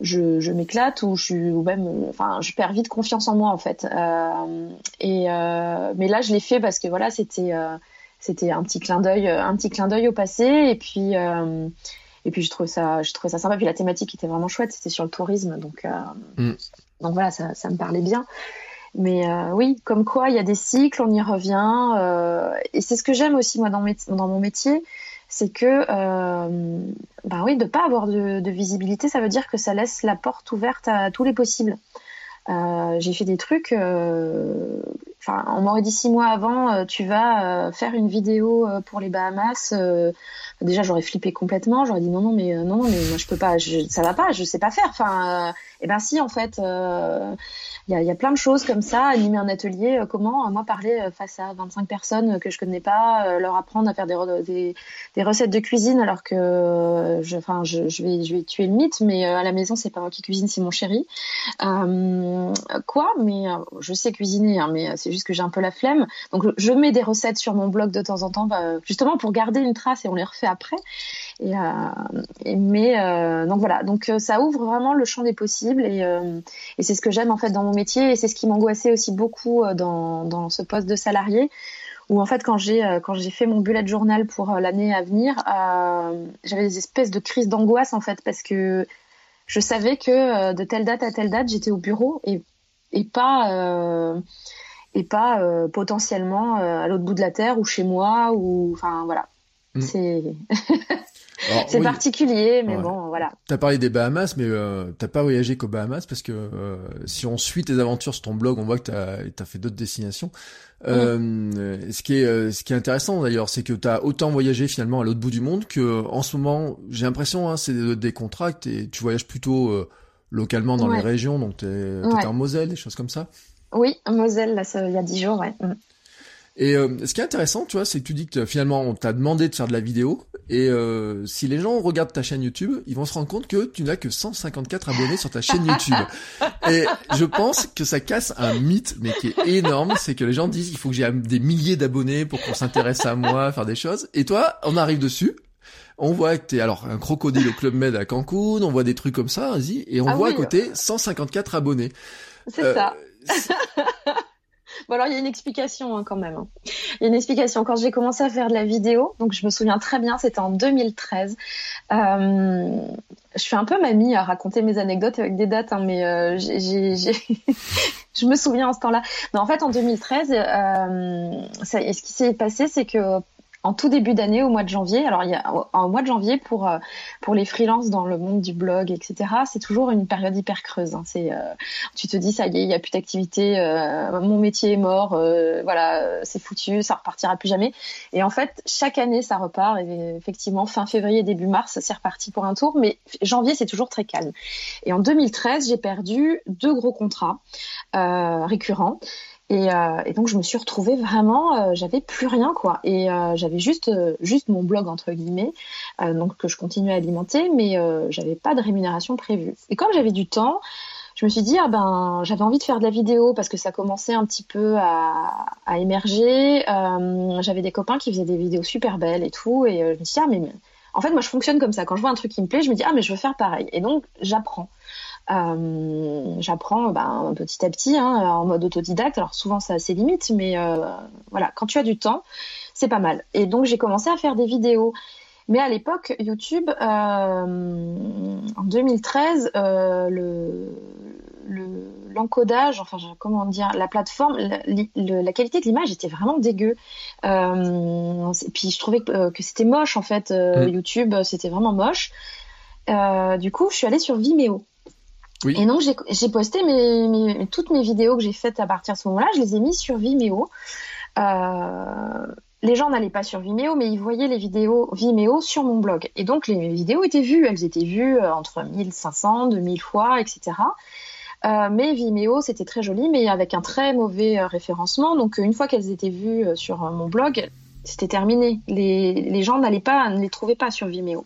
je, m'éclate ou je même, enfin, je perds vite confiance en moi en fait. Euh, et mais là, je l'ai fait parce que voilà, c'était c'était un petit clin d'œil, un petit clin d'œil au passé, et puis. Et puis je trouve ça, je trouvais ça sympa. Puis la thématique était vraiment chouette. C'était sur le tourisme, donc mm. Donc voilà, ça, ça me parlait bien. Mais euh, oui, comme quoi, il y a des cycles, on y revient. Euh, et c'est ce que j'aime aussi, moi, dans, dans mon métier, c'est que, euh, ben oui, de pas avoir de, de, visibilité, ça veut dire que ça laisse la porte ouverte à tous les possibles. Euh, j'ai fait des trucs. Euh, enfin, on m'aurait dit six mois avant, euh, tu vas faire une vidéo pour les Bahamas. déjà, j'aurais flippé complètement. J'aurais dit non, non, mais non, mais moi je peux pas. Je, ça va pas. Je sais pas faire. Enfin, eh ben si, en fait il y a, y a, plein de choses comme ça, animer un atelier, euh, comment euh, moi parler euh, face à 25 personnes que je connais pas, leur apprendre à faire des, des, des, recettes de cuisine alors que je, enfin, je, je, vais, je vais tuer le mythe, mais à la maison c'est pas moi qui cuisine, c'est mon chéri. Euh, quoi Mais je sais cuisiner, hein, mais c'est juste que j'ai un peu la flemme. Donc je mets des recettes sur mon blog de temps en temps, bah, justement pour garder une trace et on les refait après. Et, et mais donc voilà, donc ça ouvre vraiment le champ des possibles et, et c'est ce que j'aime en fait dans mon métier et c'est ce qui m'angoissait aussi beaucoup euh, dans, dans, ce poste de salarié où en fait quand j'ai euh, quand j'ai fait mon bullet journal pour euh, l'année à venir j'avais des espèces de crises d'angoisse en fait parce que je savais que de telle date à telle date j'étais au bureau et et pas et pas potentiellement à l'autre bout de la terre ou chez moi ou enfin voilà mm. c'est c'est particulier, mais bon, voilà. T'as parlé des Bahamas, mais euh, t'as pas voyagé qu'aux Bahamas parce que euh, si on suit tes aventures sur ton blog, on voit que t'as as fait d'autres destinations. Euh, ce qui est euh, ce qui est intéressant d'ailleurs, c'est que t'as autant voyagé finalement à l'autre bout du monde que en ce moment, j'ai l'impression, hein, c'est des, des contrats, et tu voyages plutôt localement dans les régions, donc t'es ouais. en Moselle, des choses comme ça. Oui, Moselle, là, ça, il y a dix jours, ouais. Et euh, ce qui est intéressant, tu vois, c'est que tu dis que finalement on t'a demandé de faire de la vidéo, et euh, si les gens regardent ta chaîne YouTube, ils vont se rendre compte que tu n'as que 154 abonnés sur ta chaîne YouTube. Et je pense que ça casse un mythe, mais qui est énorme, c'est que les gens disent il faut que j'ai des milliers d'abonnés pour qu'on s'intéresse à moi, faire des choses. Et toi, on arrive dessus, on voit que t'es alors un crocodile au Club Med à Cancun, on voit des trucs comme ça, vas-y, et on ah voit à côté 154 abonnés. C'est euh, ça. Bon alors il y a une explication hein, quand même. Hein. Il y a une explication. Quand j'ai commencé à faire de la vidéo, donc je me souviens très bien, c'était en 2013. Euh, je suis un peu mamie à raconter mes anecdotes avec des dates, hein, mais euh, je me souviens en ce temps-là. Mais en fait en 2013, euh, ce qui s'est passé, c'est que en tout début d'année, au mois de janvier. Alors, il y a, au mois de janvier, pour, euh, pour les freelances dans le monde du blog, etc., c'est toujours une période hyper creuse. Hein. C'est, euh, tu te dis, ça y est, il n'y a plus d'activité, euh, mon métier est mort, voilà, c'est foutu, ça repartira plus jamais. Et en fait, chaque année, ça repart. Et effectivement, fin février, début mars, c'est reparti pour un tour. Mais janvier, c'est toujours très calme. Et en 2013, j'ai perdu deux gros contrats récurrents. Et, euh, et, donc je me suis retrouvée vraiment, euh, j'avais plus rien quoi, et euh, j'avais juste juste mon blog entre guillemets, donc que je continuais à alimenter, mais j'avais pas de rémunération prévue. Et comme j'avais du temps, je me suis dit ah ben j'avais envie de faire de la vidéo parce que ça commençait un petit peu à, à émerger. j'avais des copains qui faisaient des vidéos super belles et tout, et je me suis dit ah mais en fait moi je fonctionne comme ça. Quand je vois un truc qui me plaît, je me dis ah mais je veux faire pareil. Et donc j'apprends. Euh, j'apprends ben, petit à petit hein, en mode autodidacte. Alors souvent ça a ses limites, mais euh, voilà, quand tu as du temps, c'est pas mal. Et donc j'ai commencé à faire des vidéos. Mais à l'époque, YouTube, euh, en 2013, le, le, l'encodage, enfin comment dire, la plateforme, la, qualité de l'image était vraiment dégueu. Et puis je trouvais que, que c'était moche en fait. Mm. YouTube, c'était vraiment moche. du coup, je suis allée sur Vimeo. Et donc j'ai posté toutes mes vidéos que j'ai faites à partir de ce moment-là, je les ai mises sur Vimeo. Euh, les gens n'allaient pas sur Vimeo, mais ils voyaient les vidéos Vimeo sur mon blog. Et donc les vidéos étaient vues, elles étaient vues euh, entre 1500, 2000 fois, etc. Euh, mais Vimeo, c'était très joli, mais avec un très mauvais référencement. Donc une fois qu'elles étaient vues sur mon blog, c'était terminé. Les gens n'allaient pas, ne les trouvaient pas sur Vimeo.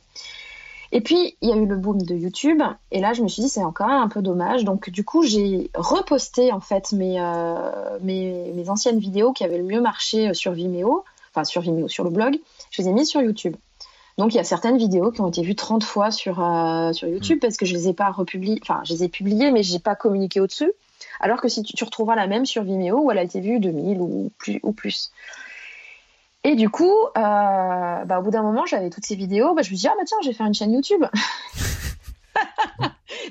Et puis, il y a eu le boom de YouTube. Et là, je me suis dit, c'est encore un peu dommage. Donc, du coup, j'ai reposté, en fait, mes, mes, mes, anciennes vidéos qui avaient le mieux marché sur Vimeo enfin sur Vimeo, sur le blog, je les ai mis sur YouTube. Donc il y a certaines vidéos qui ont été vues 30 fois sur, euh, sur YouTube mm. parce que je les ai pas republiées, enfin je les ai publiées mais j'ai pas communiqué au-dessus. Alors que si tu, retrouveras la même sur Vimeo où elle a été vue 2000 ou plus. Ou plus. Et du coup, euh, bah, au bout d'un moment, j'avais toutes ces vidéos, bah, je me suis dit, ah bah tiens, je vais faire une chaîne YouTube.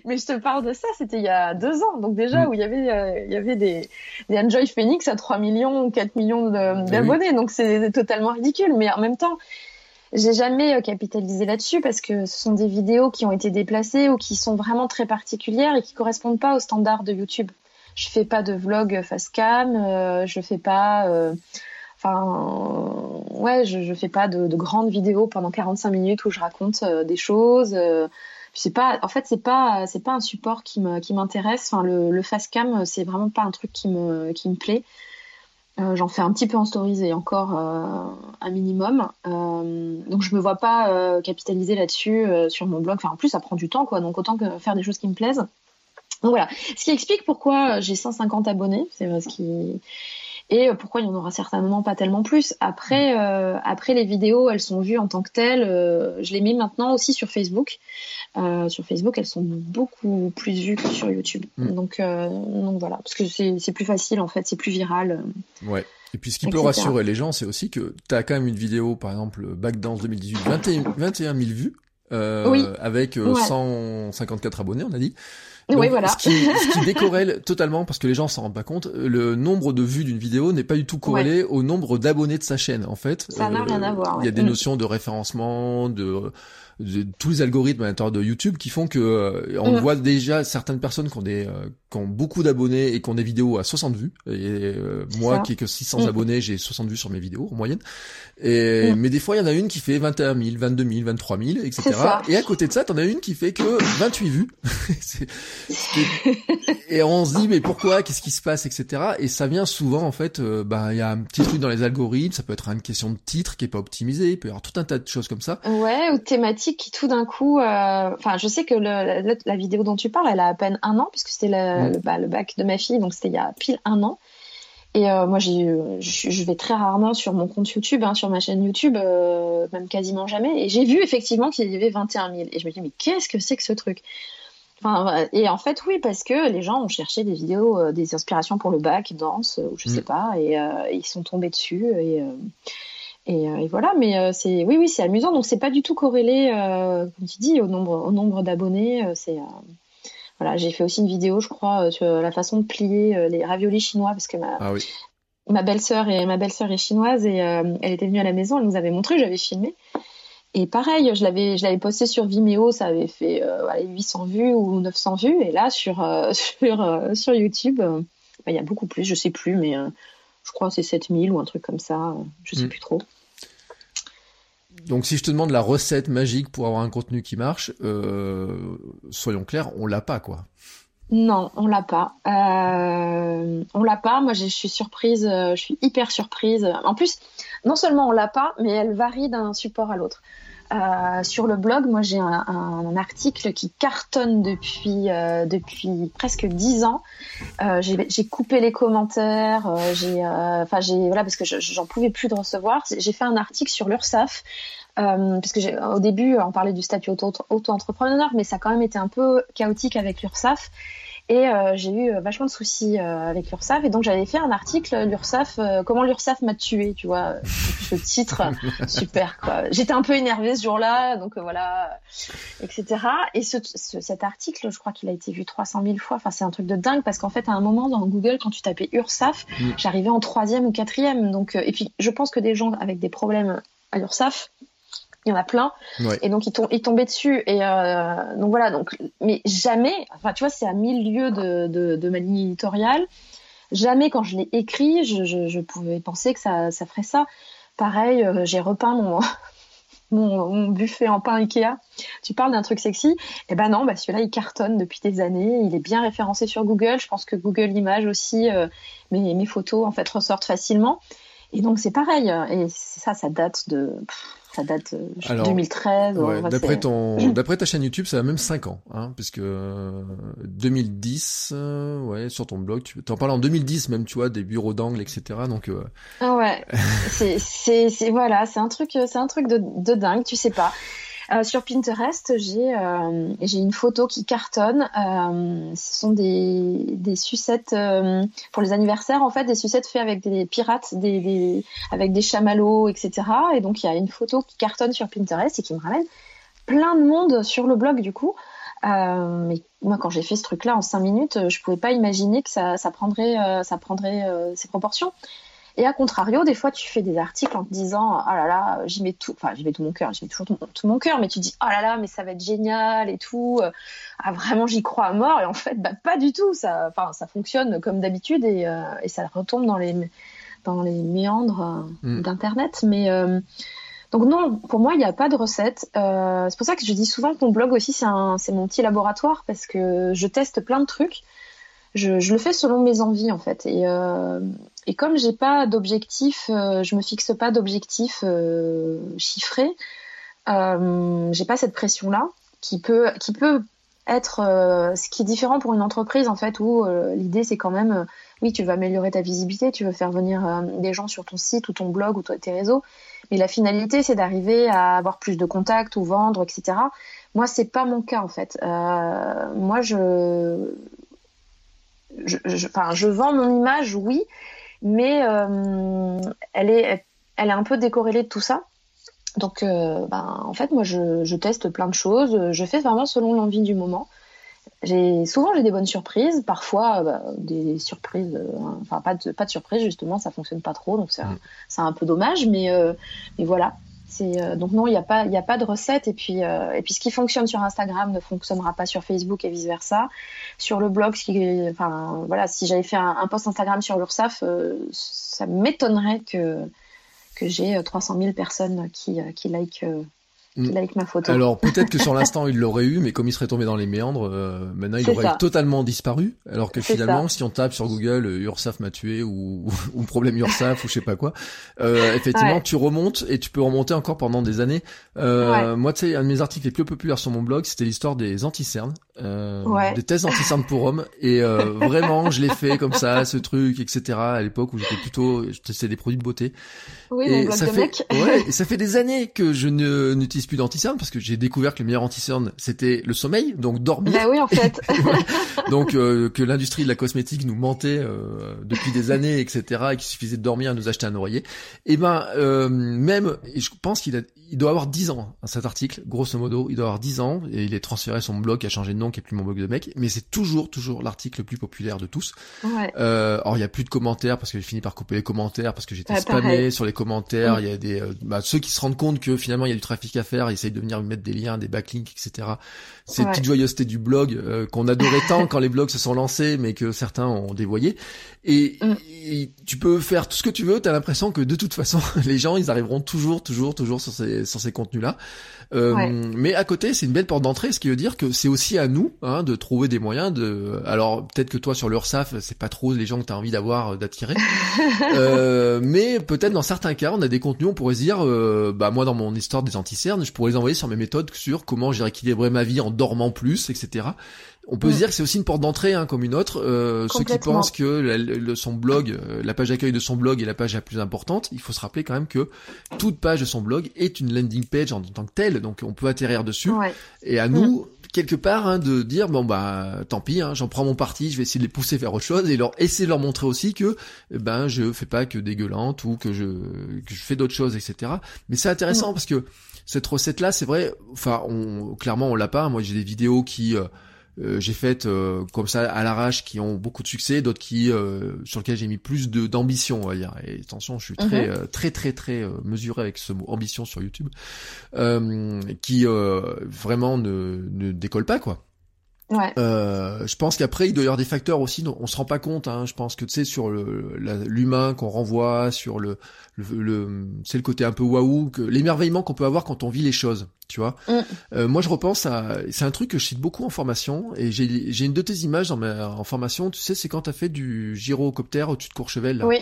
Mais je te parle de ça, c'était il y a deux ans. Donc déjà, mm. où il y avait, euh, il y avait des, des Enjoy Phoenix à 3 millions ou 4 millions eh d'abonnés. Donc c'est totalement ridicule. Mais en même temps, j'ai jamais euh, capitalisé là-dessus parce que ce sont des vidéos qui ont été déplacées ou qui sont vraiment très particulières et qui correspondent pas aux standards de YouTube. Je fais pas de vlog face cam, euh, je fais pas, ouais, je, je fais pas de, de, grandes vidéos pendant 45 minutes où je raconte des choses c'est pas en fait c'est pas c'est pas un support qui me qui m'intéresse. Enfin le, le cam c'est vraiment pas un truc qui me qui me plaît. Euh, j'en fais un petit peu en stories et encore euh, un minimum. Euh, donc je me vois pas capitaliser là-dessus sur mon blog. Enfin en plus ça prend du temps quoi. Donc autant que faire des choses qui me plaisent. Donc voilà. Ce qui explique pourquoi j'ai 150 abonnés c'est ce qui et euh, pourquoi il y en aura certainement pas tellement plus. Après, mm. euh, après les vidéos, elles sont vues en tant que telles. Euh, je les mets maintenant aussi sur Facebook. Euh, sur Facebook, elles sont beaucoup plus vues que sur YouTube. Mm. Donc, donc voilà, parce que c'est plus facile en fait, c'est plus viral. Ouais. Et puis ce qui peut rassurer les gens, c'est aussi que tu as quand même une vidéo, par exemple, Backdance 2018, 21, 21 000 vues, oui. avec 154 abonnés, on a dit oui, voilà. Ce qui, ce qui décorrèle totalement, parce que les gens s'en rendent pas compte, le nombre de vues d'une vidéo n'est pas du tout corrélé au nombre d'abonnés de sa chaîne, en fait. Ça n'a rien à voir. Il y a des mm. notions de référencement, de tous les algorithmes à l'intérieur de YouTube qui font que euh, on mm. voit déjà certaines personnes qui ont des euh, qui ont beaucoup d'abonnés et qui ont des vidéos à 60 vues. Et euh, moi qui ai que 600 mm. abonnés j'ai 60 vues sur mes vidéos en moyenne. Et mm. mais des fois il y en a une qui fait 21 000 22 000 23 000 etc et à côté de ça t'en as une qui fait que 28 vues. Et on se dit mais pourquoi? Qu'est-ce qui se passe? Etc et ça vient souvent en fait bah il y a un petit truc dans les algorithmes. Ça peut être une question de titre qui est pas optimisé il peut y avoir tout un tas de choses comme ça. Ouais ou thématique qui tout d'un coup, euh, enfin, je sais que le, la, vidéo dont tu parles, elle a à peine un an puisque c'était le, le, bah, le, bac de ma fille, donc c'était il y a pile un an. Et euh, moi, j'ai, je vais très rarement sur mon compte YouTube, hein, sur ma chaîne YouTube, euh, même quasiment jamais. Et j'ai vu effectivement qu'il y avait 21 000. Et je me dis, mais qu'est-ce que c'est que ce truc? Enfin, et en fait, oui, parce que les gens ont cherché des vidéos, des inspirations pour le bac, danse, ou je sais mm. pas, et, ils sont tombés dessus. Et, et, euh, et, voilà, mais euh, c'est oui, oui, c'est amusant. Donc c'est pas du tout corrélé, euh, comme tu dis, au nombre, au nombre d'abonnés. c'est voilà, j'ai fait aussi une vidéo, je crois, sur la façon de plier les raviolis chinois parce que ma ah oui. ma belle-sœur et ma belle-sœur est chinoise et elle était venue à la maison, elle nous avait montré, j'avais filmé. Et pareil, je l'avais je l'avais posté sur Vimeo, ça avait fait euh, 800 vues ou 900 vues et là sur sur sur YouTube, bah, il y a beaucoup plus, je sais plus mais je crois que c'est 7000 ou un truc comme ça, je sais mm. plus trop. Donc si je te demande la recette magique pour avoir un contenu qui marche, euh, soyons clairs, on l'a pas quoi. Non, on l'a pas. Euh, on l'a pas. Moi, je suis surprise. Euh, je suis hyper surprise. En plus, non seulement on l'a pas, mais elle varie d'un support à l'autre. Euh, sur le blog, moi j'ai un, article qui cartonne depuis euh, depuis presque dix ans. Euh, j'ai coupé les commentaires, j'ai enfin j'ai voilà parce que j'en pouvais plus de recevoir. J'ai fait un article sur l'URSSAF parce que au début on parlait du statut auto-entrepreneur, mais ça a quand même été un peu chaotique avec l'URSSAF. Et euh, j'ai eu euh, vachement de soucis euh, avec l'URSSAF. Et donc, j'avais fait un article, l'URSSAF, comment l'URSSAF m'a tué, tu vois. Ce titre, super, quoi. J'étais un peu énervée ce jour-là, donc voilà, etc. Et ce, cet article, je crois qu'il a été vu 300 000 fois. Enfin, c'est un truc de dingue parce qu'en fait, à un moment, dans Google, quand tu tapais URSAF, mm. j'arrivais en troisième ou quatrième. Donc, et puis, je pense que des gens avec des problèmes à l'URSSAF, il y en a plein. Et donc ils, tombaient dessus. Et euh, donc voilà. Donc mais jamais enfin tu vois c'est à mille lieues de, de, de, ma ligne éditoriale. Jamais quand je l'ai écrit je, je, je, pouvais penser que ça, ça ferait ça. Pareil euh, j'ai repeint mon, mon, mon buffet en pain Ikea. Tu parles d'un truc sexy? Eh ben non bah celui-là il cartonne depuis des années. Il est bien référencé sur Google. Je pense que Google Images aussi euh, mes, mes photos en fait ressortent facilement et donc c'est pareil et ça ça date de ça date de euh, 2013. Ouais, d'après ton, d'après ta chaîne YouTube, ça a même 5 ans, hein, parce que 2010, euh, euh, ouais, sur ton blog, tu en parles en 2010 même, tu vois, des bureaux d'angle, etc. Donc. Ah ouais, c'est, c'est, c'est voilà, c'est un truc, c'est un truc de, de dingue, tu sais pas. Euh, sur Pinterest, j'ai euh, j'ai une photo qui cartonne. Euh, ce sont des, des sucettes pour les anniversaires, en fait, des sucettes faites avec des pirates, des, avec des chamallows, etc. Et donc il y a une photo qui cartonne sur Pinterest et qui me ramène plein de monde sur le blog du coup. Mais moi, quand j'ai fait ce truc-là en cinq minutes, je pouvais pas imaginer que ça, ça prendrait, ça prendrait ces proportions. Et à contrario, des fois, tu fais des articles en te disant, oh là là, j'y mets tout, enfin, j'y mets tout mon cœur, j'y mets toujours tout, mon cœur, mais tu dis, oh là là, mais ça va être génial et tout. Ah, vraiment, j'y crois à mort. Et en fait, bah, pas du tout. Ça, enfin, ça fonctionne comme d'habitude et, euh, et, ça retombe dans les, dans les méandres euh, mm. d'Internet. Mais, euh, donc non, pour moi, il n'y a pas de recette. Euh, c'est pour ça que je dis souvent que mon blog aussi, c'est mon petit laboratoire parce que je teste plein de trucs. Je, le fais selon mes envies en fait. Et, euh, et comme j'ai pas d'objectif, euh, je me fixe pas d'objectif euh, chiffré. Euh, j'ai pas cette pression là qui peut qui peut être euh, ce qui est différent pour une entreprise en fait où euh, l'idée c'est quand même oui tu veux améliorer ta visibilité, tu veux faire venir des gens sur ton site ou ton blog ou tes réseaux, mais la finalité c'est d'arriver à avoir plus de contacts ou vendre etc. Moi c'est pas mon cas en fait. moi je je, je, enfin, je vends mon image, oui, mais euh, elle est elle est un peu décorrélée de tout ça. Donc, euh, ben, en fait, moi, je, je, teste plein de choses. Je fais vraiment selon l'envie du moment. J'ai souvent j'ai des bonnes surprises, parfois bah, des surprises, euh, enfin pas de pas de surprise justement, ça fonctionne pas trop, donc c'est mm. un, un, peu dommage, mais euh, mais voilà. Euh, donc non, il n'y a pas de recette et puis et puis ce qui fonctionne sur Instagram ne fonctionnera pas sur Facebook et vice versa. Sur le blog, si j'avais fait un, post Instagram sur l'URSSAF, ça m'étonnerait que que j'ai 300 000 personnes qui qui like Mm. ma photo. Alors peut-être que sur l'instant il l'aurait eu, mais comme il serait tombé dans les méandres, euh, maintenant il aurait totalement disparu. Alors que finalement, si on tape sur Google euh, Ursaf m'a tué ou, ou problème Ursaf ou je sais pas quoi, euh, effectivement tu remontes et tu peux remonter encore pendant des années. Euh, Moi, tu sais, un de mes articles les plus populaires sur mon blog, c'était l'histoire des anticernes, euh, des tests anticernes pour hommes. Et euh, vraiment, je l'ai fait comme ça, ce truc, etc. À l'époque où j'étais plutôt, je testais des produits de beauté. Oui, et ça fait, ouais, et ça fait des années que je ne n'utilise plus d'anti-cerne parce que j'ai découvert que le meilleur anti-cerne c'était le sommeil, donc dormir. Bah oui, en fait. donc euh, que l'industrie de la cosmétique nous mentait euh, depuis des années, etc. Et qu'il suffisait de dormir et nous acheter un oreiller. Et eh ben euh, même, et je pense qu'il a, il doit avoir 10 ans hein, cet article, grosso modo, il doit avoir 10 ans et il est transféré son blog a changé de nom, qui est plus mon blog de mec, mais c'est toujours toujours l'article le plus populaire de tous. Ouais. Euh, alors il y a plus de commentaires parce que j'ai fini par couper les commentaires parce que j'étais spammé sur les commentaires. Il y a des euh, bah, ceux qui se rendent compte que finalement il y a du trafic à faire, ils essayent de venir mettre des liens, des backlinks, etc. C'est ouais. petite joyeuseté du blog euh, qu'on adorait tant quand les blogs se sont lancés, mais que certains ont dévoyé. Et, mm. et tu peux faire tout ce que tu veux, t'as l'impression que de toute façon les gens ils arriveront toujours, toujours, toujours sur ces sur ces contenus-là. Euh, Mais à côté, c'est une belle porte d'entrée, ce qui veut dire que c'est aussi à nous hein, de trouver des moyens de. Alors peut-être que toi sur l'URSAF, c'est pas trop les gens que t'as envie d'avoir euh, d'attirer, euh, mais peut-être dans certains cas, on a des contenus, on pourrait se dire, euh, bah moi dans mon histoire des anti-cernes, je pourrais les envoyer sur mes méthodes sur comment j'ai rééquilibré ma vie en dormant plus, etc. on peut se Mm. dire que c'est aussi une porte d'entrée hein, comme une autre. Euh, ceux qui pensent que la- le- son blog, euh, la page d'accueil de son blog est la page la plus importante, il faut se rappeler quand même que toute page de son blog est une landing page en tant que telle, donc on peut atterrir dessus. Ouais. Et à nous, quelque part, hein, de dire bon bah tant pis, hein, j'en prends mon parti, je vais essayer de les pousser vers autre chose et leur essayer de leur montrer aussi que eh ben je fais pas que dégueulante ou que je que je fais d'autres choses, etc. Mais c'est intéressant parce que cette recette là, c'est vrai, enfin on clairement on l'a pas. Moi j'ai des vidéos qui euh, euh, j'ai faites euh, comme ça à l'arrache qui ont beaucoup de succès, d'autres qui euh, sur lesquelles j'ai mis plus de d'ambition, on va dire. Et attention, je suis très Mhm. euh, très très très euh, mesuré avec ce mot ambition sur YouTube, euh, qui euh, vraiment ne ne décolle pas quoi. Ouais. Euh, je pense qu'après il doit y avoir des facteurs aussi dont on se rend pas compte. Hein. Je pense que tu sais sur l'humain qu'on renvoie, sur le le, le c'est le côté un peu waouh, l'émerveillement qu'on peut avoir quand on vit les choses. Tu vois. Mm. Euh, moi je repense à c'est un truc que je cite beaucoup en formation et j'ai j'ai une de tes images dans ma en formation. Tu sais c'est quand t'as fait du gyrocoptère au-dessus de Courchevel. Là. Oui.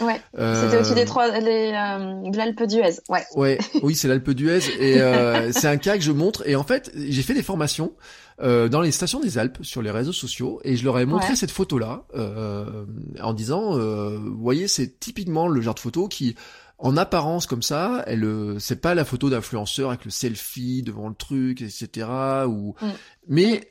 Ouais. Euh, C'était au-dessus des trois, les, euh, de l'Alpe d'Huez. Ouais. Ouais, oui, c'est l'Alpe d'Huez et euh, c'est un cas que je montre et en fait, j'ai fait des formations euh, dans les stations des Alpes sur les réseaux sociaux et je leur ai montré Ouais. cette photo-là euh, en disant, euh, vous voyez, c'est typiquement le genre de photo qui en apparence comme ça, elle, euh, c'est pas la photo d'influenceur avec le selfie devant le truc, etc. Ou, Mm. mais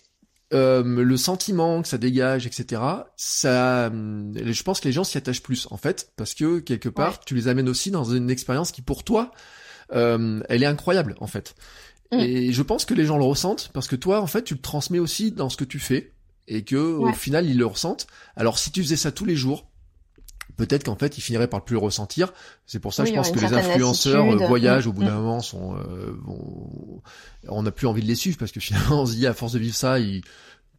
euh, le sentiment que ça dégage, etc. Ça, hum, je pense que les gens s'y attachent plus en fait, parce que quelque part, Ouais. tu les amènes aussi dans une expérience qui pour toi, euh, elle est incroyable en fait. Mm. Et je pense que les gens le ressentent parce que toi, en fait, tu le transmets aussi dans ce que tu fais et que au final, ils le ressentent. Alors, si tu faisais ça tous les jours, peut-être qu'en fait, ils finiraient par plus le ressentir. C'est pour ça, Oui, je pense que les influenceurs euh, voyagent Mm. au bout d'un moment, sont, euh, vont- on n'a plus envie de les suivre parce que finalement, on se dit à force de vivre ça, ils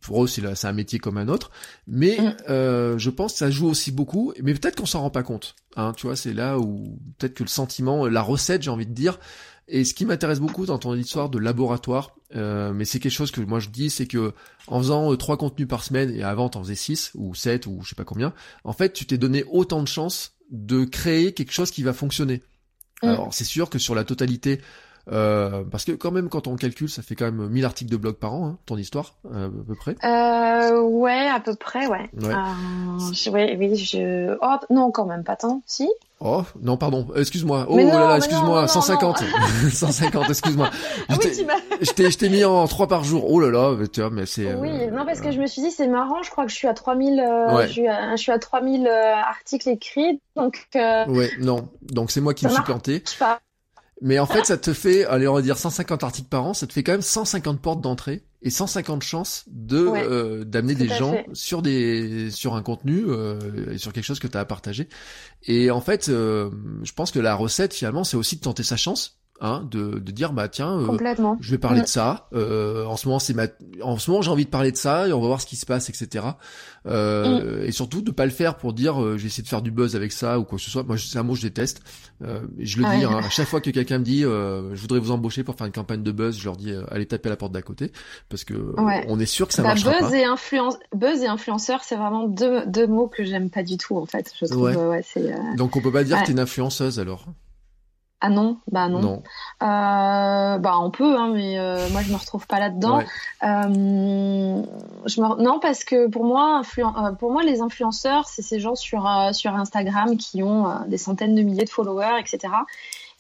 pour eux, c'est un métier comme un autre. Mais Mm. euh, je pense que ça joue aussi beaucoup. Mais peut-être qu'on s'en rend pas compte. Hein, tu vois, c'est là où peut-être que le sentiment, la recette, j'ai envie de dire. Et ce qui m'intéresse beaucoup dans ton histoire de laboratoire, euh, mais c'est quelque chose que moi je dis, c'est que en faisant euh, trois contenus par semaine et avant t'en faisais six ou sept ou je sais pas combien, en fait tu t'es donné autant de chances de créer quelque chose qui va fonctionner. Mm. Alors c'est sûr que sur la totalité, euh, parce que quand même quand on calcule, ça fait quand même 1000 articles de blog par an, hein, ton histoire euh, à peu près. Euh, ouais, à peu près, ouais. Ouais. Euh, je- ouais, oui, je. Oh, non, quand même pas tant, si. Oh non pardon, excuse-moi. Oh là là, excuse-moi, non, non, 150, 150, excuse-moi. Ah Je oui, t'ai-. Je t'ai, je t'ai mis en trois par jour. Oh là là, mais tu vois, mais c'est. Oui, euh, non, parce que je me suis dit, c'est marrant, je crois que je suis à 3000, euh, Ouais. je, suis à, je suis à 3000 euh, articles écrits, donc, euh, Ouais, non. Donc c'est moi qui me suis planté. je sais pas. Mais en fait, ça te fait, allez, on va dire 150 articles par an, ça te fait quand même 150 portes d'entrée et 150 chances de Ouais, euh, d'amener des gens fait. sur des sur un contenu euh, et sur quelque chose que tu as à partager. Et en fait, euh, je pense que la recette finalement, c'est aussi de tenter sa chance, hein, de de dire bah tiens, euh, je vais parler de ça. Euh, en ce moment, c'est ma, en ce moment, j'ai envie de parler de ça et on va voir ce qui se passe, etc. Euh, Mm. Et surtout de pas le faire pour dire, euh, je vais essayer de faire du buzz avec ça ou quoi que ce soit. Moi, c'est un mot que je déteste. Euh, je le Ouais. dis hein, à chaque fois que quelqu'un me dit, euh, je voudrais vous embaucher pour faire une campagne de buzz, je leur dis, euh, allez taper à la porte d'à côté parce que Ouais. on est sûr que ça Bah, marchera buzz pas. et influence, buzz et influenceur, c'est vraiment deux, deux mots que j'aime pas du tout, en fait. Je trouve, Ouais. Donc on peut pas dire que t'es une influenceuse alors. Ah non, bah non. Non. Euh, bah on peut, hein, mais euh, moi je me retrouve pas là-dedans. Ouais. Euh, je me... Non, parce que pour moi, influen- pour moi, les influenceurs, c'est ces gens sur, sur Instagram qui ont des centaines de milliers de followers, etc.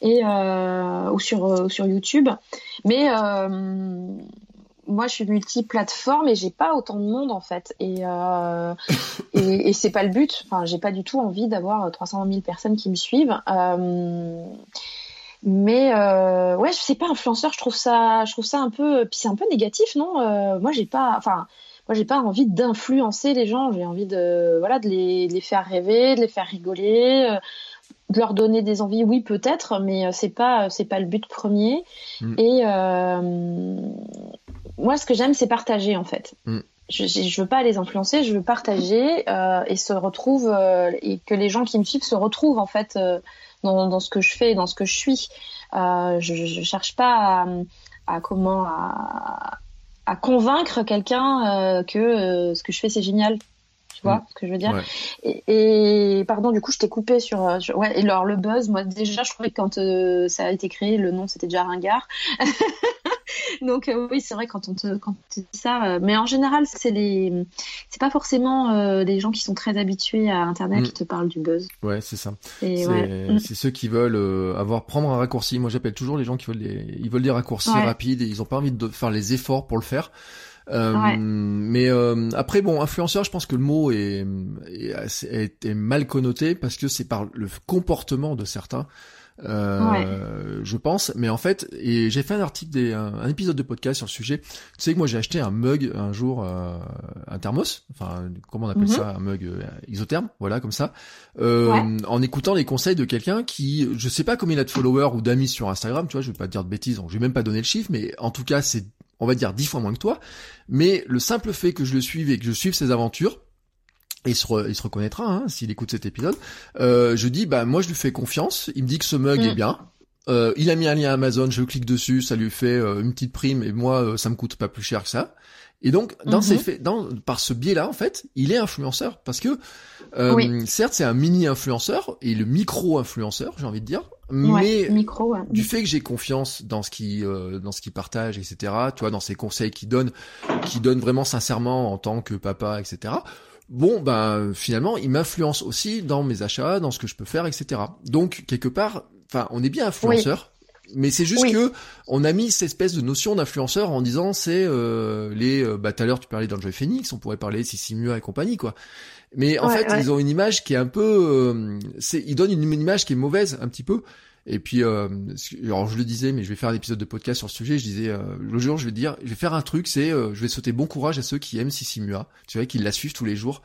Et, ou, sur, sur YouTube. Mais euh, moi, je suis multiplateforme et j'ai pas autant de monde en fait. Et, euh, et, et c'est pas le but. Enfin, j'ai pas du tout envie d'avoir 300 000 personnes qui me suivent. Euh, mais euh, ouais, je sais pas, influenceur, je trouve ça, je trouve ça un peu, puis c'est un peu négatif, non? Euh, Moi, j'ai pas, enfin, moi, j'ai pas envie d'influencer les gens. J'ai envie de, voilà, de les, de les faire rêver, de les faire rigoler, euh, de leur donner des envies. Oui, peut-être, mais euh, c'est pas, c'est pas le but premier. Mm. Et euh, moi, ce que j'aime, c'est partager, en fait. Mm. Je, je veux pas les influencer, je veux partager euh, et se retrouve euh, et que les gens qui me suivent se retrouvent en fait euh, dans, dans ce que je fais, dans ce que je suis. Euh, je, je cherche pas à, à comment à, à convaincre quelqu'un euh, que euh, ce que je fais c'est génial. Tu vois Mm. ce que je veux dire Ouais. et, et pardon, du coup, je t'ai coupé sur, sur- ouais. Et alors le buzz, moi déjà, je trouvais que quand euh, ça a été créé, le nom c'était déjà ringard. Donc euh, oui, c'est vrai quand on te quand tu dis ça, euh, mais en général, c'est les c'est pas forcément euh, des gens qui sont très habitués à internet Mm. qui te parlent du buzz. Ouais, c'est ça. C'est ouais. Mm. c'est ceux qui veulent avoir prendre un raccourci. Moi, j'appelle toujours les gens qui veulent des ils veulent des raccourcis Ouais. rapides et ils ont pas envie de faire les efforts pour le faire. Euh, Ouais. Mais euh, après, bon, influenceur, je pense que le mot est, est- est mal connoté parce que c'est par le comportement de certains. Euh, je pense, mais en fait, et j'ai fait un article, des, un, un épisode de podcast sur le sujet. Tu sais que moi j'ai acheté un mug un jour, euh, un thermos, enfin comment on appelle Mhm. ça, un mug euh, isotherme, voilà comme ça, euh, Ouais. en écoutant les conseils de quelqu'un qui, je sais pas combien il a de followers ou d'amis sur Instagram, tu vois, je vais pas te dire de bêtises, donc je vais même pas donner le chiffre, mais en tout cas c'est, on va dire dix fois moins que toi. Mais le simple fait que je le suive et que je suive ses aventures, et il se, re- il se reconnaîtra hein, s'il écoute cet épisode. Euh, je dis bah moi je lui fais confiance. Il me dit que ce mug Mm. est bien. Euh, il a mis un lien Amazon, je clique dessus, ça lui fait euh, une petite prime et moi euh, ça me coûte pas plus cher que ça. Et donc dans Mhm. ces faits, dans par ce biais-là en fait, il est influenceur parce que euh, Oui. certes c'est un mini influenceur et le micro influenceur j'ai envie de dire, Ouais, mais micro. ouais. du fait que j'ai confiance dans ce qui euh, dans ce qu'il partage etc tu vois dans ses conseils qu'il donne qu'il donne vraiment sincèrement en tant que papa etc bon ben finalement il m'influence aussi dans mes achats dans ce que je peux faire etc donc quelque part enfin on est bien influenceur Mais c'est juste Oui. que on a mis cette espèce de notion d'influenceur en disant c'est euh, les euh, bah tout à l'heure tu parlais d'Enjoy Phoenix, on pourrait parler de Sissi Mua et compagnie quoi. Mais en Ouais, fait, ouais. ils ont une image qui est un peu euh, c'est ils donnent une, une image qui est mauvaise un petit peu. Et puis euh, alors je le disais mais je vais faire un épisode de podcast sur le sujet, je disais euh, le jour je vais dire je vais faire un truc c'est euh, je vais sauter bon courage à ceux qui aiment Sissi Mua, tu vois qui la suivent tous les jours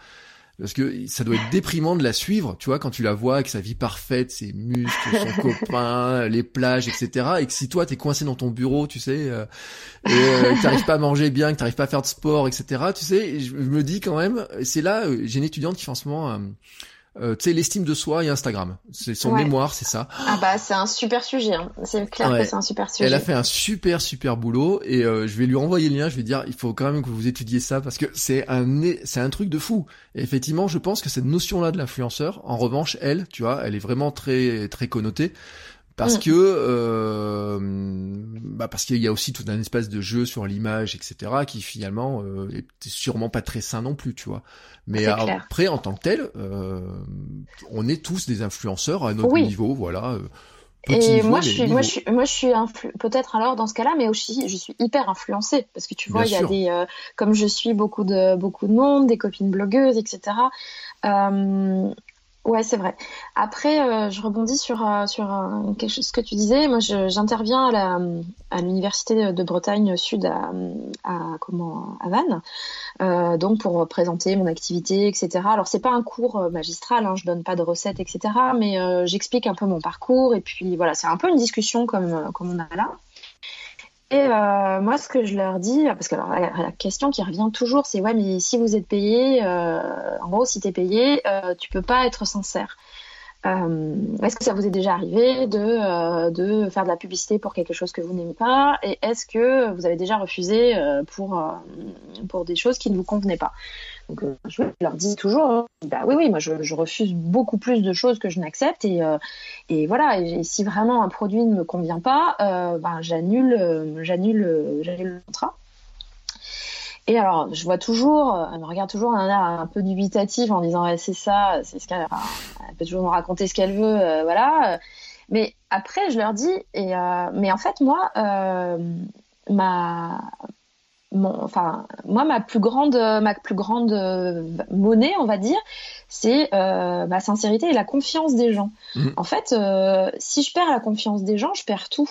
parce que ça doit être déprimant de la suivre, tu vois, quand tu la vois avec sa vie parfaite, ses muscles, son copain, les plages, etc. Et que si toi t'es coincé dans ton bureau, tu sais, euh, et euh, que t'arrives pas à manger bien, que t'arrives pas à faire de sport, etc. Tu sais, je me dis quand même, c'est là, euh, j'ai une étudiante qui fait en ce moment, euh, tu sais, l'estime de soi et Instagram. C'est son Ouais. mémoire, c'est ça. Ah bah c'est un super sujet. hein. C'est clair Ouais. que c'est un super sujet. Elle a fait un super super boulot et euh, je vais lui envoyer le lien. Je vais dire il faut quand même que vous étudiez ça parce que c'est un c'est un truc de fou. Et effectivement, je pense que cette notion là de l'influenceur, en revanche, elle, tu vois, elle est vraiment très très connotée parce Mm. que euh, bah parce qu'il y a aussi tout un espace de jeu sur l'image, etc. qui finalement euh, est sûrement pas très sain non plus, tu vois. Mais après, en tant que tel, euh, on est tous des influenceurs à notre Oui. niveau, voilà. euh, petit Et niveau, moi je suis, moi je suis, moi je suis influ- peut-être alors dans ce cas-là, mais aussi je suis hyper influencée parce que tu vois, Bien il y a des, euh, comme je suis beaucoup de beaucoup de monde, des copines blogueuses, etc. Euh, ouais, c'est vrai. Après, euh, je rebondis sur euh, sur euh, que tu disais. Moi, j'interviens à la à l'université de, Bretagne Sud à, comment à Vannes, euh, donc pour présenter mon activité, etc. Alors c'est pas un cours euh, magistral, hein, je donne pas de recettes, etc. Mais j'explique un peu mon parcours et puis voilà, c'est un peu une discussion comme comme on a là. Et euh, moi, ce que je leur dis, parce que alors, la, question qui revient toujours, c'est ouais, mais si vous êtes payé, euh, en gros, si t'es payé, euh, tu peux pas être sincère. Euh, est-ce que ça vous est déjà arrivé de, euh, de faire de la publicité pour quelque chose que vous n'aimez pas? Et est-ce que vous avez déjà refusé euh, pour, pour des choses qui ne vous convenaient pas? Donc, euh, je leur dis toujours, hein, bah oui, oui, moi je, refuse beaucoup plus de choses que je n'accepte. Et, euh, voilà, et, si vraiment un produit ne me convient pas, euh, ben, j'annule j'annule j'annule le contrat. Et alors, je vois toujours, elle me regarde toujours d'un air un peu dubitatif en disant c'est ça, c'est ce qu'elle, elle peut toujours me raconter ce qu'elle veut, voilà. Mais après, je leur dis, et mais en fait, moi, ma, mon, enfin, moi, ma plus grande, ma plus grande euh, monnaie, on va dire, c'est euh, ma sincérité et la confiance des gens. Mhm. En fait, euh, si je perds la confiance des gens, je perds tout.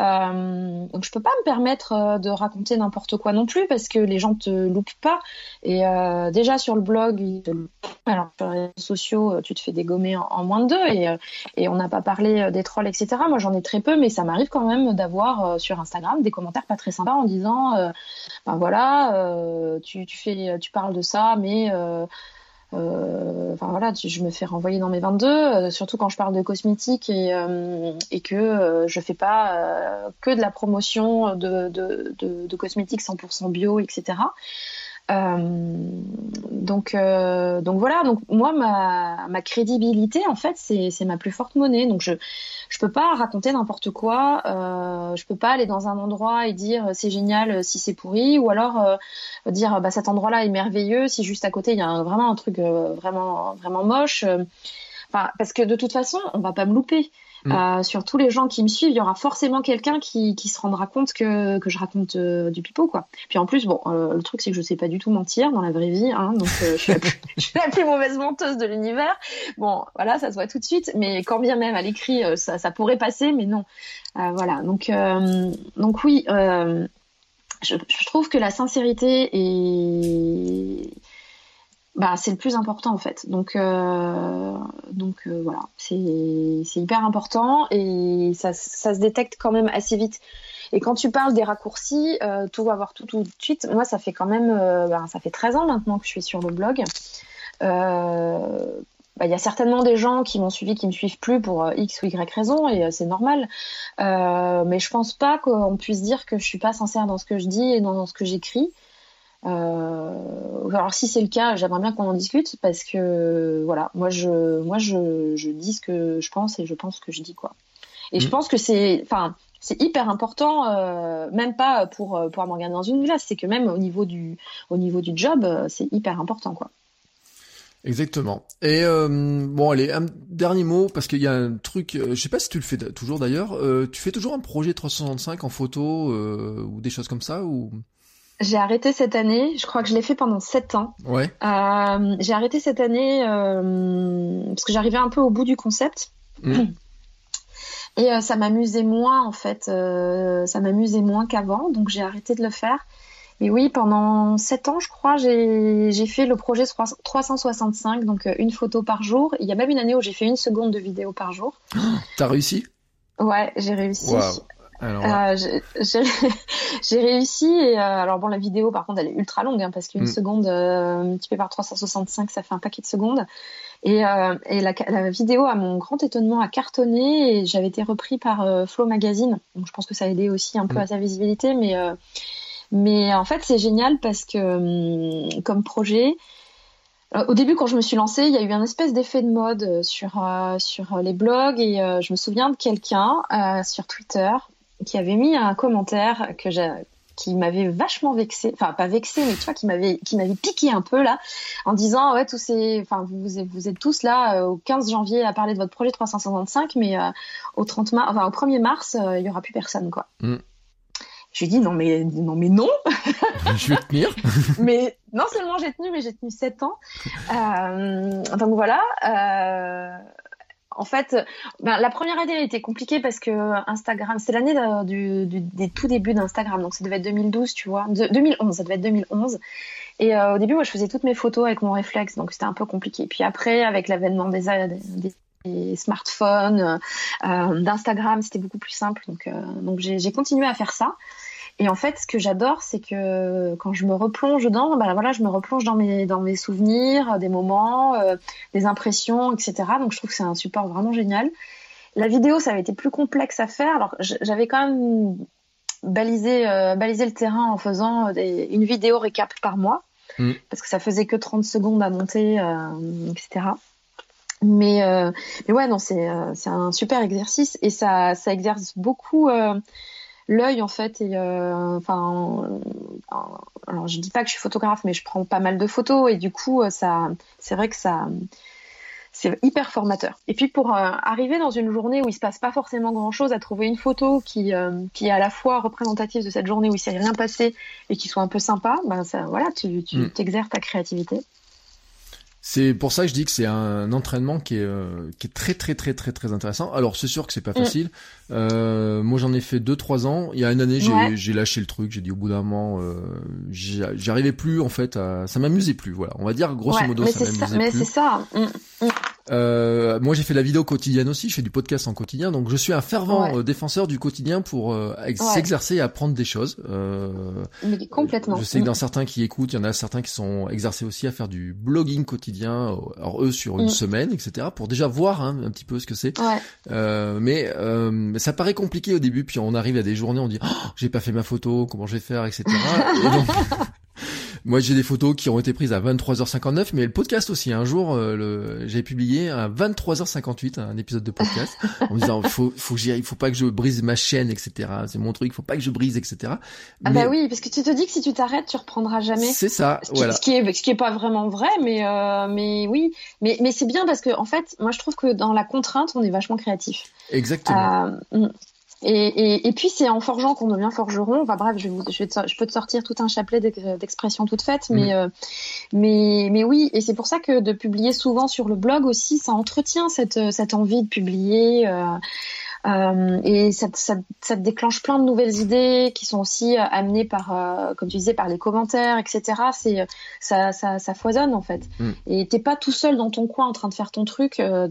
Euh, donc je peux pas me permettre euh, de raconter n'importe quoi non plus parce que les gens te loupent pas. Et euh, déjà sur le blog, ils te loupent. alors sur les réseaux sociaux, tu te fais dégommer en, en moins de deux. Et, et on n'a pas parlé des trolls, etc. Moi j'en ai très peu, mais ça m'arrive quand même d'avoir sur Instagram des commentaires pas très sympas en disant, ben voilà, tu, tu fais, tu parles de ça, mais enfin voilà, je me fais renvoyer dans mes 22, euh, surtout quand je parle de cosmétiques et, euh, que euh, je fais pas euh, que de la promotion de, de, de, de cosmétiques 100% bio, etc. donc, donc voilà. Donc moi, ma, ma crédibilité, en fait, c'est ma plus forte monnaie. Donc je je peux pas raconter n'importe quoi. Euh, je peux pas aller dans un endroit et dire c'est génial si c'est pourri, ou alors dire bah cet endroit-là est merveilleux si juste à côté il y a vraiment un truc vraiment vraiment moche. Enfin, parce que de toute façon, on va pas me louper. Mm. Euh, sur tous les gens qui me suivent, il y aura forcément quelqu'un qui, qui, se rendra compte que, que je raconte euh, du pipeau, quoi. Puis en plus, bon, euh, le truc c'est que je sais pas du tout mentir dans la vraie vie, hein, donc je suis, plus, je, suis la plus, mauvaise menteuse de l'univers. Bon, voilà, ça se voit tout de suite, mais quand bien même à l'écrit, ça, ça, pourrait passer, mais non. voilà, donc donc oui, je, je, trouve que la sincérité est bah, c'est le plus important en fait. Donc, euh, donc euh, voilà, c'est hyper important et ça, ça, se détecte quand même assez vite. Et quand tu parles des raccourcis, euh, tout va voir tout tout de suite. Moi, ça fait quand même, bah, ça fait 13 ans maintenant que je suis sur le blog. Bah, il y a certainement des gens qui m'ont suivi, qui me suivent plus pour X ou Y raison, et c'est normal. mais je pense pas qu'on puisse dire que je suis pas sincère dans ce que je dis et dans ce que j'écris. Euh, alors si c'est le cas, j'aimerais bien qu'on en discute parce que voilà, moi je moi je, je dis ce que je pense et je pense ce que je dis quoi. Et je mm. pense que c'est enfin c'est hyper important, euh, même pas pour pour me regarder dans une glace, c'est que même au niveau du au niveau du job, c'est hyper important quoi. Exactement. Et euh, bon, allez, un dernier mot parce qu'il y a un truc, euh, je sais pas si tu le fais toujours d'ailleurs. Euh, tu fais toujours un projet 365 en photo euh, ou des choses comme ça ou? J'ai arrêté cette année. Je crois que je l'ai fait pendant sept ans. Ouais. Euh, j'ai arrêté cette année euh, parce que j'arrivais un peu au bout du concept. Mm. Et euh, ça m'amusait moins en fait. Ça m'amusait moins qu'avant, donc j'ai arrêté de le faire. Et oui, pendant sept ans, je crois, j'ai fait le projet 365, donc une photo par jour. Il y a même une année où j'ai fait une seconde de vidéo par jour. T'as réussi? Ouais, j'ai réussi. Wow. Euh, j'ai réussi et euh, alors bon la vidéo par contre elle est ultra longue hein, parce qu'une mm. seconde euh, multipliée par 365 ça fait un paquet de secondes et, et la, la, vidéo à mon grand étonnement a cartonné et j'avais été repris par Flow Magazine donc je pense que ça a aidé aussi un peu mm. à sa visibilité mais mais en fait c'est génial parce que hum, comme projet au début, quand je me suis lancée, il y a eu un espèce d'effet de mode sur sur les blogs et je me souviens de quelqu'un sur Twitter qui avait mis un commentaire que j'ai qui m'avait vachement vexé, enfin pas vexé, mais tu vois, qui m'avait qui m'avait piqué un peu là, en disant ouais tous ces, enfin vous vous êtes tous là euh, au 15 janvier à parler de votre projet 365, mais euh, au 30 mars, enfin au 1er mars, euh, il y aura plus personne quoi. Mm. Je lui ai dit non mais non mais non. je vais tenir. mais non seulement j'ai tenu, mais j'ai tenu 7 ans. donc voilà en fait, ben, la première année a été compliquée parce que Instagram, c'est l'année du, des tout débuts d'Instagram, donc ça devait être 2012, tu vois, 2011, ça devait être 2011. Et euh, au début, moi, je faisais toutes mes photos avec mon réflexe, donc c'était un peu compliqué. Puis après, avec l'avènement des, des, smartphones, euh, d'Instagram, c'était beaucoup plus simple. Euh, donc j'ai continué à faire ça. Et en fait, ce que j'adore, c'est que quand je me replonge dedans, ben voilà, je me replonge dans mes dans mes souvenirs, des moments, euh, des impressions, etc. Donc je trouve que c'est un support vraiment génial. La vidéo, ça avait été plus complexe à faire. Alors j'avais quand même balisé euh, balisé le terrain en faisant des, une vidéo récap par mois, mm. parce que ça faisait que 30 secondes à monter, euh, etc. Mais mais ouais, non, c'est c'est un super exercice et ça ça exerce beaucoup l'œil en fait et euh, enfin euh, alors je dis pas que je suis photographe mais je prends pas mal de photos et du coup euh, ça c'est vrai que ça c'est hyper formateur. Et puis pour arriver dans une journée où il se passe pas forcément grand chose, à trouver une photo qui qui est à la fois représentative de cette journée où il s'est rien passé et qui soit un peu sympa, ben ça voilà, tu tu mm. t'exerces ta créativité. C'est pour ça que je dis que c'est un entraînement qui est, euh, qui est très très très très très intéressant. Alors c'est sûr que c'est pas mm. facile. Euh, moi j'en ai fait deux trois ans. Il y a une année j'ai lâché le truc. J'ai dit au bout d'un moment euh, j'arrivais plus en fait. À... Ça m'amusait plus. Voilà. On va dire grosso modo ça m'amusait plus. Mais c'est ça. Mm, mm. Euh, moi, j'ai fait la vidéo quotidienne aussi. Je fais du podcast en quotidien, donc je suis un fervent euh, défenseur du quotidien pour euh, s'exercer et apprendre des choses. Euh, Mais complètement. Je sais que dans certains qui écoutent, il y en a certains qui sont exercés aussi à faire du blogging quotidien. Alors eux sur une mm. semaine, etc. Pour déjà voir hein, un petit peu ce que c'est. mais ça paraît compliqué au début, puis on arrive à des journées, on dit oh, j'ai pas fait ma photo, comment je vais faire, etc. et donc, Moi, j'ai des photos qui ont été prises à 23h59, mais le podcast aussi. Un jour, euh, le... j'ai publié à 23h58 un épisode de podcast en me disant faut faut que j'y faut pas que je brise ma chaîne, etc. C'est mon truc, faut pas que je brise, etc. Ah bah oui, parce que tu te dis que si tu t'arrêtes, tu reprendras jamais. C'est ça, ce qui, voilà. Ce qui est ce qui est pas vraiment vrai, mais euh, mais oui, mais mais c'est bien parce que en fait, moi je trouve que dans la contrainte, on est vachement créatif. Exactement. Euh, et, et, et, puis c'est en forgeant qu'on devient forgeron. Enfin bref, je, je, je peux te sortir tout un chapelet d'expressions toutes faites, mais, mmh. euh, mais, mais oui. Et c'est pour ça que de publier souvent sur le blog aussi, ça entretient cette, cette envie de publier. Euh, euh, et ça, ça, ça, déclenche plein de nouvelles idées qui sont aussi euh, amenées par, euh, comme tu disais, par les commentaires, etc. C'est ça, ça, ça, foisonne en fait. Mm. Et t'es pas tout seul dans ton coin en train de faire ton truc. Euh,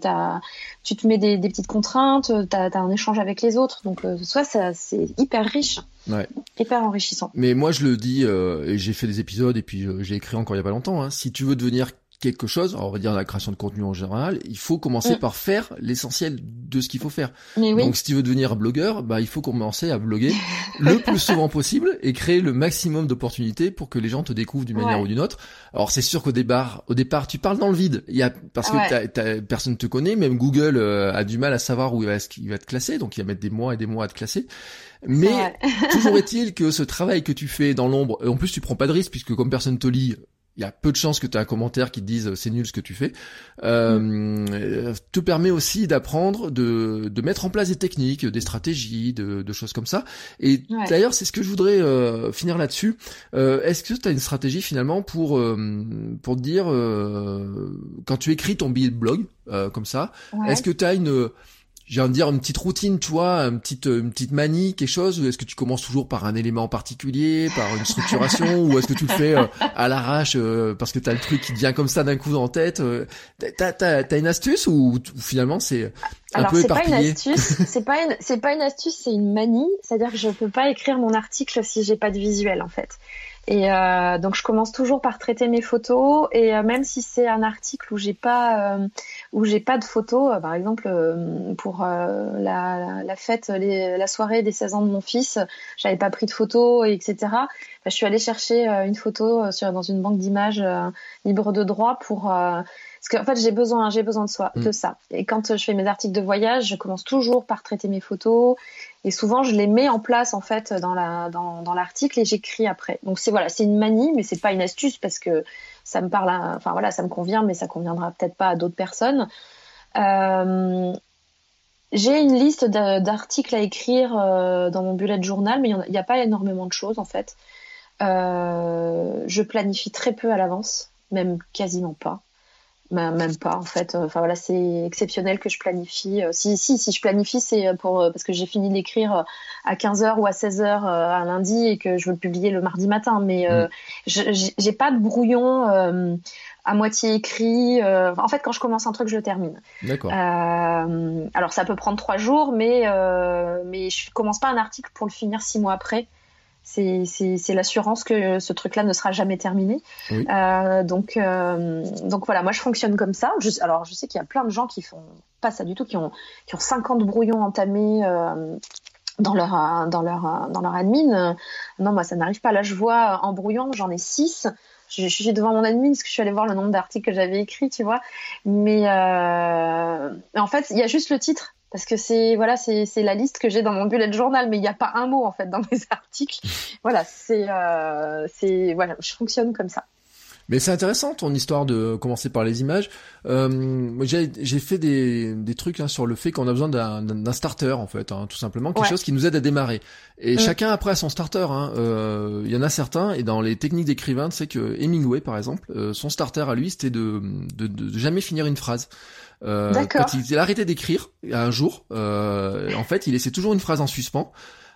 tu te mets des, des petites contraintes, t'as as un échange avec les autres. Donc soit c'est hyper riche. Ouais. Hyper enrichissant. Mais moi je le dis, et j'ai fait des épisodes et puis j'ai écrit encore il y a pas longtemps. Hein, si tu veux devenir quelque chose, on va dire la création de contenu en général, il faut commencer mmh. par faire l'essentiel de ce qu'il faut faire. Oui. Donc si tu veux devenir blogueur, bah il faut commencer à bloguer le plus souvent possible et créer le maximum d'opportunités pour que les gens te découvrent d'une manière ouais. ou d'une autre. Alors c'est sûr qu'au départ, au départ, tu parles dans le vide. Il y a parce que ouais. t'as, t'as, personne te connaît, même Google euh, a du mal à savoir où il va, il va te classer, donc il va mettre des mois et des mois à te classer. Mais toujours est-il que ce travail que tu fais dans l'ombre, en plus tu prends pas de risque puisque comme personne te lit, il y a peu de chances que tu aies un commentaire qui te dise c'est nul ce que tu fais, euh, mmh. te permet aussi d'apprendre, de, de mettre en place des techniques, des stratégies, de, de choses comme ça. Et ouais. d'ailleurs, c'est ce que je voudrais euh, finir là-dessus. Euh, Est-ce que tu as une stratégie finalement pour pour te dire quand tu écris ton billet de blog comme ça, ouais. est-ce que tu as une j'ai envie de dire une petite routine, tu vois, une petite une petite manie, quelque chose. Ou est-ce que tu commences toujours par un élément particulier, par une structuration, ou est-ce que tu le fais euh, à l'arrache euh, parce que t'as le truc qui te vient comme ça d'un coup en tête euh, T'as t'as t'as une astuce ou, ou finalement c'est un Alors, peu éparpillé pas une astuce, c'est pas une c'est pas une astuce, c'est une manie. C'est-à-dire que je peux pas écrire mon article si j'ai pas de visuel en fait. Et euh, donc je commence toujours par traiter mes photos et euh, même si c'est un article où j'ai pas euh, où j'ai pas de photos, euh, par exemple euh, pour euh, la, la, fête, les, la soirée des 16 ans de mon fils, j'avais pas pris de photos, etc. Bah, je suis allée chercher une photo sur, dans une banque d'images libre de droit pour parce qu'en fait j'ai besoin j'ai besoin de soi Mm. de ça. Et quand je fais mes articles de voyage, je commence toujours par traiter mes photos et souvent je les mets en place en fait dans la dans, dans l'article et j'écris après. Donc c'est voilà, c'est une manie mais c'est pas une astuce parce que ça me parle à, enfin voilà, ça me convient mais ça conviendra peut-être pas à d'autres personnes. Euh, j'ai une liste d'articles à écrire euh, dans mon bullet journal mais il n'y a, a, pas énormément de choses en fait. Euh, je planifie très peu à l'avance, même quasiment pas même pas en fait. Enfin voilà c'est exceptionnel que je planifie si si si je planifie c'est pour parce que j'ai fini d'écrire à 15h ou à 16h un lundi et que je veux le publier le mardi matin. Mais mmh. j'ai pas de brouillon euh, à moitié écrit euh, en fait quand je commence un truc je le termine. D'accord. Euh, alors ça peut prendre trois jours mais euh, mais je commence pas un article pour le finir six mois après c'est l'assurance que ce truc-là ne sera jamais terminé. Oui. Euh, donc, euh, donc voilà, moi je fonctionne comme ça. Je, alors je sais qu'il y a plein de gens qui font pas ça du tout, qui ont, qui ont 50 brouillons entamés euh, dans leur, dans leur, dans leur admin. Non, moi ça n'arrive pas. Là je vois en brouillon, j'en ai 6. Je, je, suis devant mon admin parce que je suis allée voir le nombre d'articles que j'avais écrits, tu vois. Mais en fait, il y a juste le titre parce que c'est voilà c'est la liste que j'ai dans mon bullet journal mais il n'y a pas un mot en fait dans mes articles voilà c'est euh, c'est voilà je fonctionne comme ça mais c'est intéressant ton histoire de commencer par les images. Euh, j'ai fait des, des trucs hein, sur le fait qu'on a besoin d'un starter en fait, hein, tout simplement quelque ouais. chose qui nous aide à démarrer. Et Mm. chacun après a son starter. Hein. Euh, Il y en a certains et dans les techniques d'écrivain, tu sais que Hemingway par exemple, euh, son starter à lui c'était de, de, de, jamais finir une phrase. Euh, quand il, il a arrêté d'écrire un jour, euh, en fait, il laissait toujours une phrase en suspens.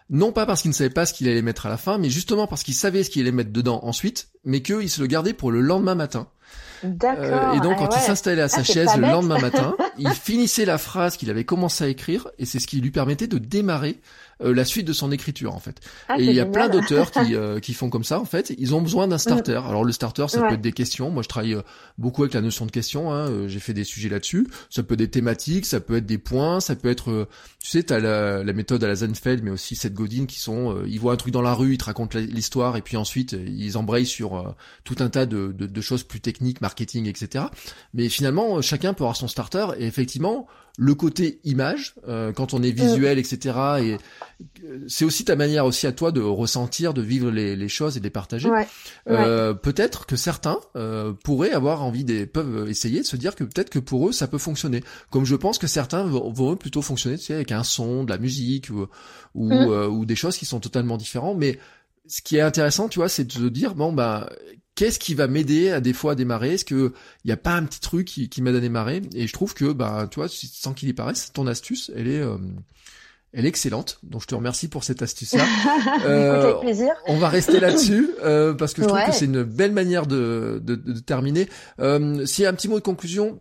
Non pas parce qu'il ne savait pas ce qu'il allait mettre à la fin, mais justement parce qu'il savait ce qu'il allait mettre dedans ensuite, mais qu'il se le gardait pour le lendemain matin. D'accord. et donc Ah quand il s'installait à sa Ah, c'est chaise le lendemain matin, il finissait la phrase qu'il avait commencé à écrire et c'est ce qui lui permettait de démarrer euh, la suite de son écriture en fait. Ah, et il y a génial. plein d'auteurs qui, euh, qui font comme ça en fait. Ils ont besoin d'un starter. Alors le starter, ça Ouais. peut être des questions. Moi, je travaille euh, beaucoup avec la notion de questions. Hein. Euh, J'ai fait des sujets là-dessus. Ça peut être des thématiques, ça peut être des points, ça peut être, euh, tu sais, t'as la, la méthode à la Zenfeld, mais aussi Seth Godin qui sont, euh, ils voient un truc dans la rue, ils te racontent l'histoire et puis ensuite ils embrayent sur tout un tas de, de, de choses plus techniques, marketing, etc. Mais finalement, chacun peut avoir son starter et effectivement, le côté image, euh, quand on est visuel, etc. Et euh, c'est aussi ta manière aussi à toi de ressentir, de vivre les, les choses et de les partager. Ouais. Euh, peut-être que certains euh, pourraient avoir envie des peuvent essayer de se dire que peut-être que pour eux ça peut fonctionner. Comme je pense que certains vont, vont plutôt fonctionner tu sais, avec un son, de la musique ou ou, Mm. euh, ou des choses qui sont totalement différentes. Mais ce qui est intéressant, tu vois, c'est de se dire bon bah qu'est-ce qui va m'aider à des fois à démarrer? Est-ce que il y a pas un petit truc qui, qui m'aide à démarrer? Et je trouve que bah tu vois, sans qu'il y paraisse, ton astuce, elle est euh, elle est excellente. Donc je te remercie pour cette astuce-là. Euh, avec plaisir. on va rester là-dessus euh, parce que je trouve Ouais. que c'est une belle manière de, de, de terminer. Euh, S'il y a un petit mot de conclusion,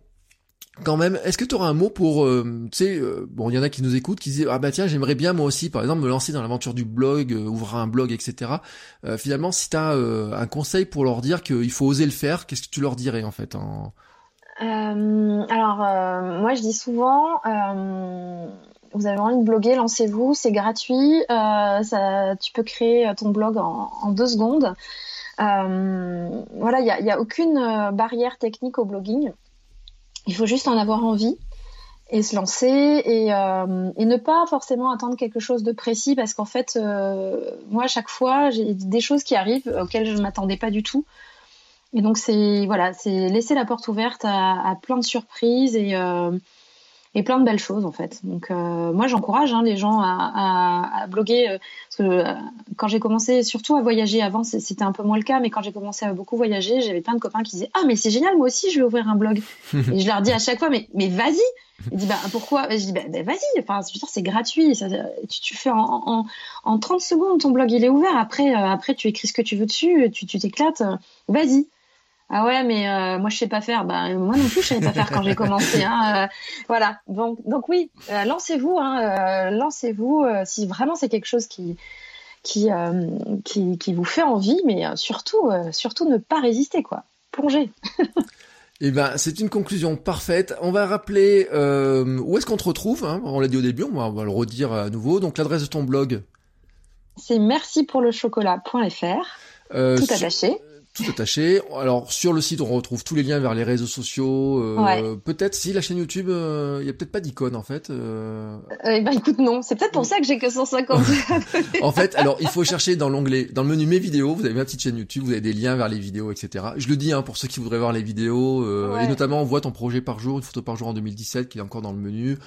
quand même, est-ce que tu auras un mot pour, euh, tu sais, euh, bon, il y en a qui nous écoutent, qui disent ah bah tiens, j'aimerais bien moi aussi, par exemple, me lancer dans l'aventure du blog, euh, ouvrir un blog, etc. Finalement, si tu as un conseil pour leur dire qu'il faut oser le faire, qu'est-ce que tu leur dirais en fait alors, moi, je dis souvent, vous avez envie de bloguer, lancez-vous, c'est gratuit. tu peux créer ton blog en, deux secondes. Voilà, il n'y a, aucune barrière technique au blogging. Il faut juste en avoir envie et se lancer et, euh, et ne pas forcément attendre quelque chose de précis parce qu'en fait, euh, moi, à chaque fois, j'ai des choses qui arrivent auxquelles je ne m'attendais pas du tout. Et donc c'est voilà, c'est laisser la porte ouverte à, à plein de surprises et euh, et plein de belles choses en fait. Donc euh, moi j'encourage hein, les gens à, à, à bloguer euh, parce que euh, quand j'ai commencé surtout à voyager avant c'était un peu moins le cas mais quand j'ai commencé à beaucoup voyager j'avais plein de copains qui disaient ah mais c'est génial moi aussi je vais ouvrir un blog et je leur dis à chaque fois mais mais vas-y! Ils disent bah pourquoi? Et je dis bah, bah, vas-y! Enfin c'est gratuit ça, tu, tu fais en, en, en 30 secondes ton blog il est ouvert. Après euh, après tu écris ce que tu veux dessus tu tu t'éclates euh, vas-y ah ouais, mais euh, moi je sais pas faire. Bah moi non plus je savais pas faire quand j'ai commencé. Hein. Euh, voilà. Donc donc oui, euh, lancez-vous, hein, lancez-vous si vraiment c'est quelque chose qui qui, qui qui vous fait envie, mais surtout surtout ne pas résister quoi. Plongez. Eh ben, c'est une conclusion parfaite. On va rappeler euh, où est-ce qu'on te retrouve. Hein? On l'a dit au début, on va, on va le redire à nouveau. Donc l'adresse de ton blog? C'est merci pour le chocolat.fr. Euh, Tout sur- attaché. Tout attaché. Alors sur le site, on retrouve tous les liens vers les réseaux sociaux. euh, Ouais. Peut-être si la chaîne YouTube, euh, il y a peut-être pas d'icône en fait. euh. Euh, eh ben écoute non, c'est peut-être pour ça que j'ai que 150. En fait, alors il faut chercher dans l'onglet, dans le menu mes vidéos. Vous avez ma petite chaîne YouTube, vous avez des liens vers les vidéos, etc. Je le dis hein, pour ceux qui voudraient voir les vidéos euh, Ouais. et notamment on voit ton projet par jour, une photo par jour en 2017 qui est encore dans le menu.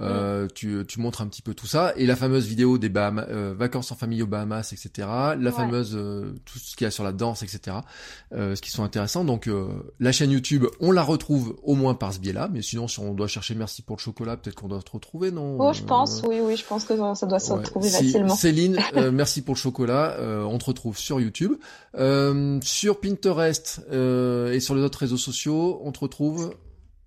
Euh, tu, tu montres un petit peu tout ça et la fameuse vidéo des Bahamas, euh, vacances en famille aux Bahamas, etc. La Ouais. fameuse euh, tout ce qu'il y a sur la danse, etc. Euh, ce qui sont intéressants. Donc euh, la chaîne YouTube, on la retrouve au moins par ce biais-là, mais sinon si on doit chercher merci pour le chocolat, peut-être qu'on doit se retrouver, non oh je pense, oui oui, je pense que ça, doit se Ouais. retrouver Si- facilement. Céline, euh, merci pour le chocolat. Euh, on te retrouve sur YouTube, Euh, sur Pinterest euh, et sur les autres réseaux sociaux. On te retrouve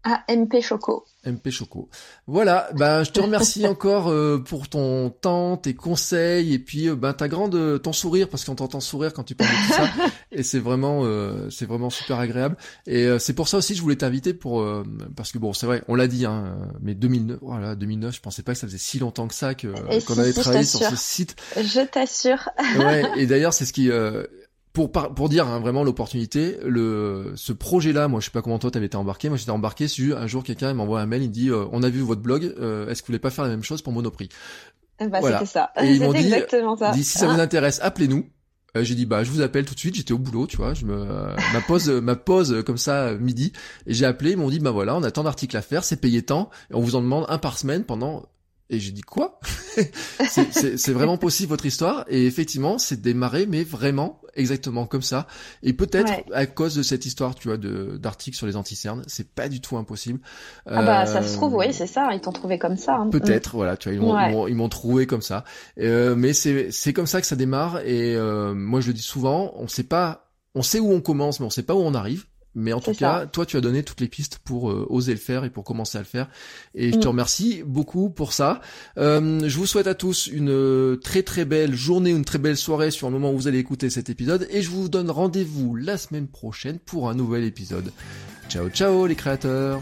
Ah MP Choco. MP Choco. Voilà, ben je te remercie encore euh, pour ton temps, tes conseils et puis euh, ben ta grande ton sourire parce qu'on t'entend sourire quand tu parles de tout ça et c'est vraiment euh, c'est vraiment super agréable et euh, c'est pour ça aussi que je voulais t'inviter pour euh, parce que bon c'est vrai on l'a dit hein euh, mais 2009 voilà 2009 je pensais pas que ça faisait si longtemps que ça que qu'on si, avait si, travaillé sur ce site Je t'assure. ouais, et d'ailleurs, c'est ce qui, euh, pour par- pour dire hein, vraiment l'opportunité, le ce projet-là, moi je sais pas comment toi t'avais été embarqué, moi j'étais embarqué sur un jour quelqu'un m'envoie un mail, il me dit euh, on a vu votre blog, euh, est-ce que vous voulez pas faire la même chose pour Monoprix? Bah, Voilà. C'était ça. Et ils m'ont dit- dit si ça vous intéresse, appelez-nous. Euh, j'ai dit bah je vous appelle tout de suite, j'étais au boulot, tu vois, je me euh, ma pause ma pause euh, comme ça euh, midi et j'ai appelé, ils m'ont dit bah voilà, on a tant d'articles à faire, c'est payé tant et on vous en demande un par semaine pendant et j'ai dit quoi? C'est- vraiment possible votre histoire? Et effectivement c'est démarré mais vraiment exactement comme ça et peut-être Ouais. à cause de cette histoire tu vois de d'articles sur les anticernes c'est pas du tout impossible. Ah bah ça se Euh, trouve, oui, c'est ça. Ils t'ont trouvé comme ça. hein. Peut-être, voilà, tu vois, ils m'ont, Ouais. trouvé comme ça. Euh, mais c'est, c'est comme ça que ça démarre. Et euh, moi, je le dis souvent, on sait pas, on sait où on commence, mais on sait pas où on arrive. Mais en tout cas, toi, tu as donné toutes les pistes pour euh, oser le faire et pour commencer à le faire. Et je te mm. remercie beaucoup pour ça. Euh, je vous souhaite à tous une très très belle journée, une très belle soirée sur le moment où vous allez écouter cet épisode. Et je vous donne rendez-vous la semaine prochaine pour un nouvel épisode. Ciao ciao les créateurs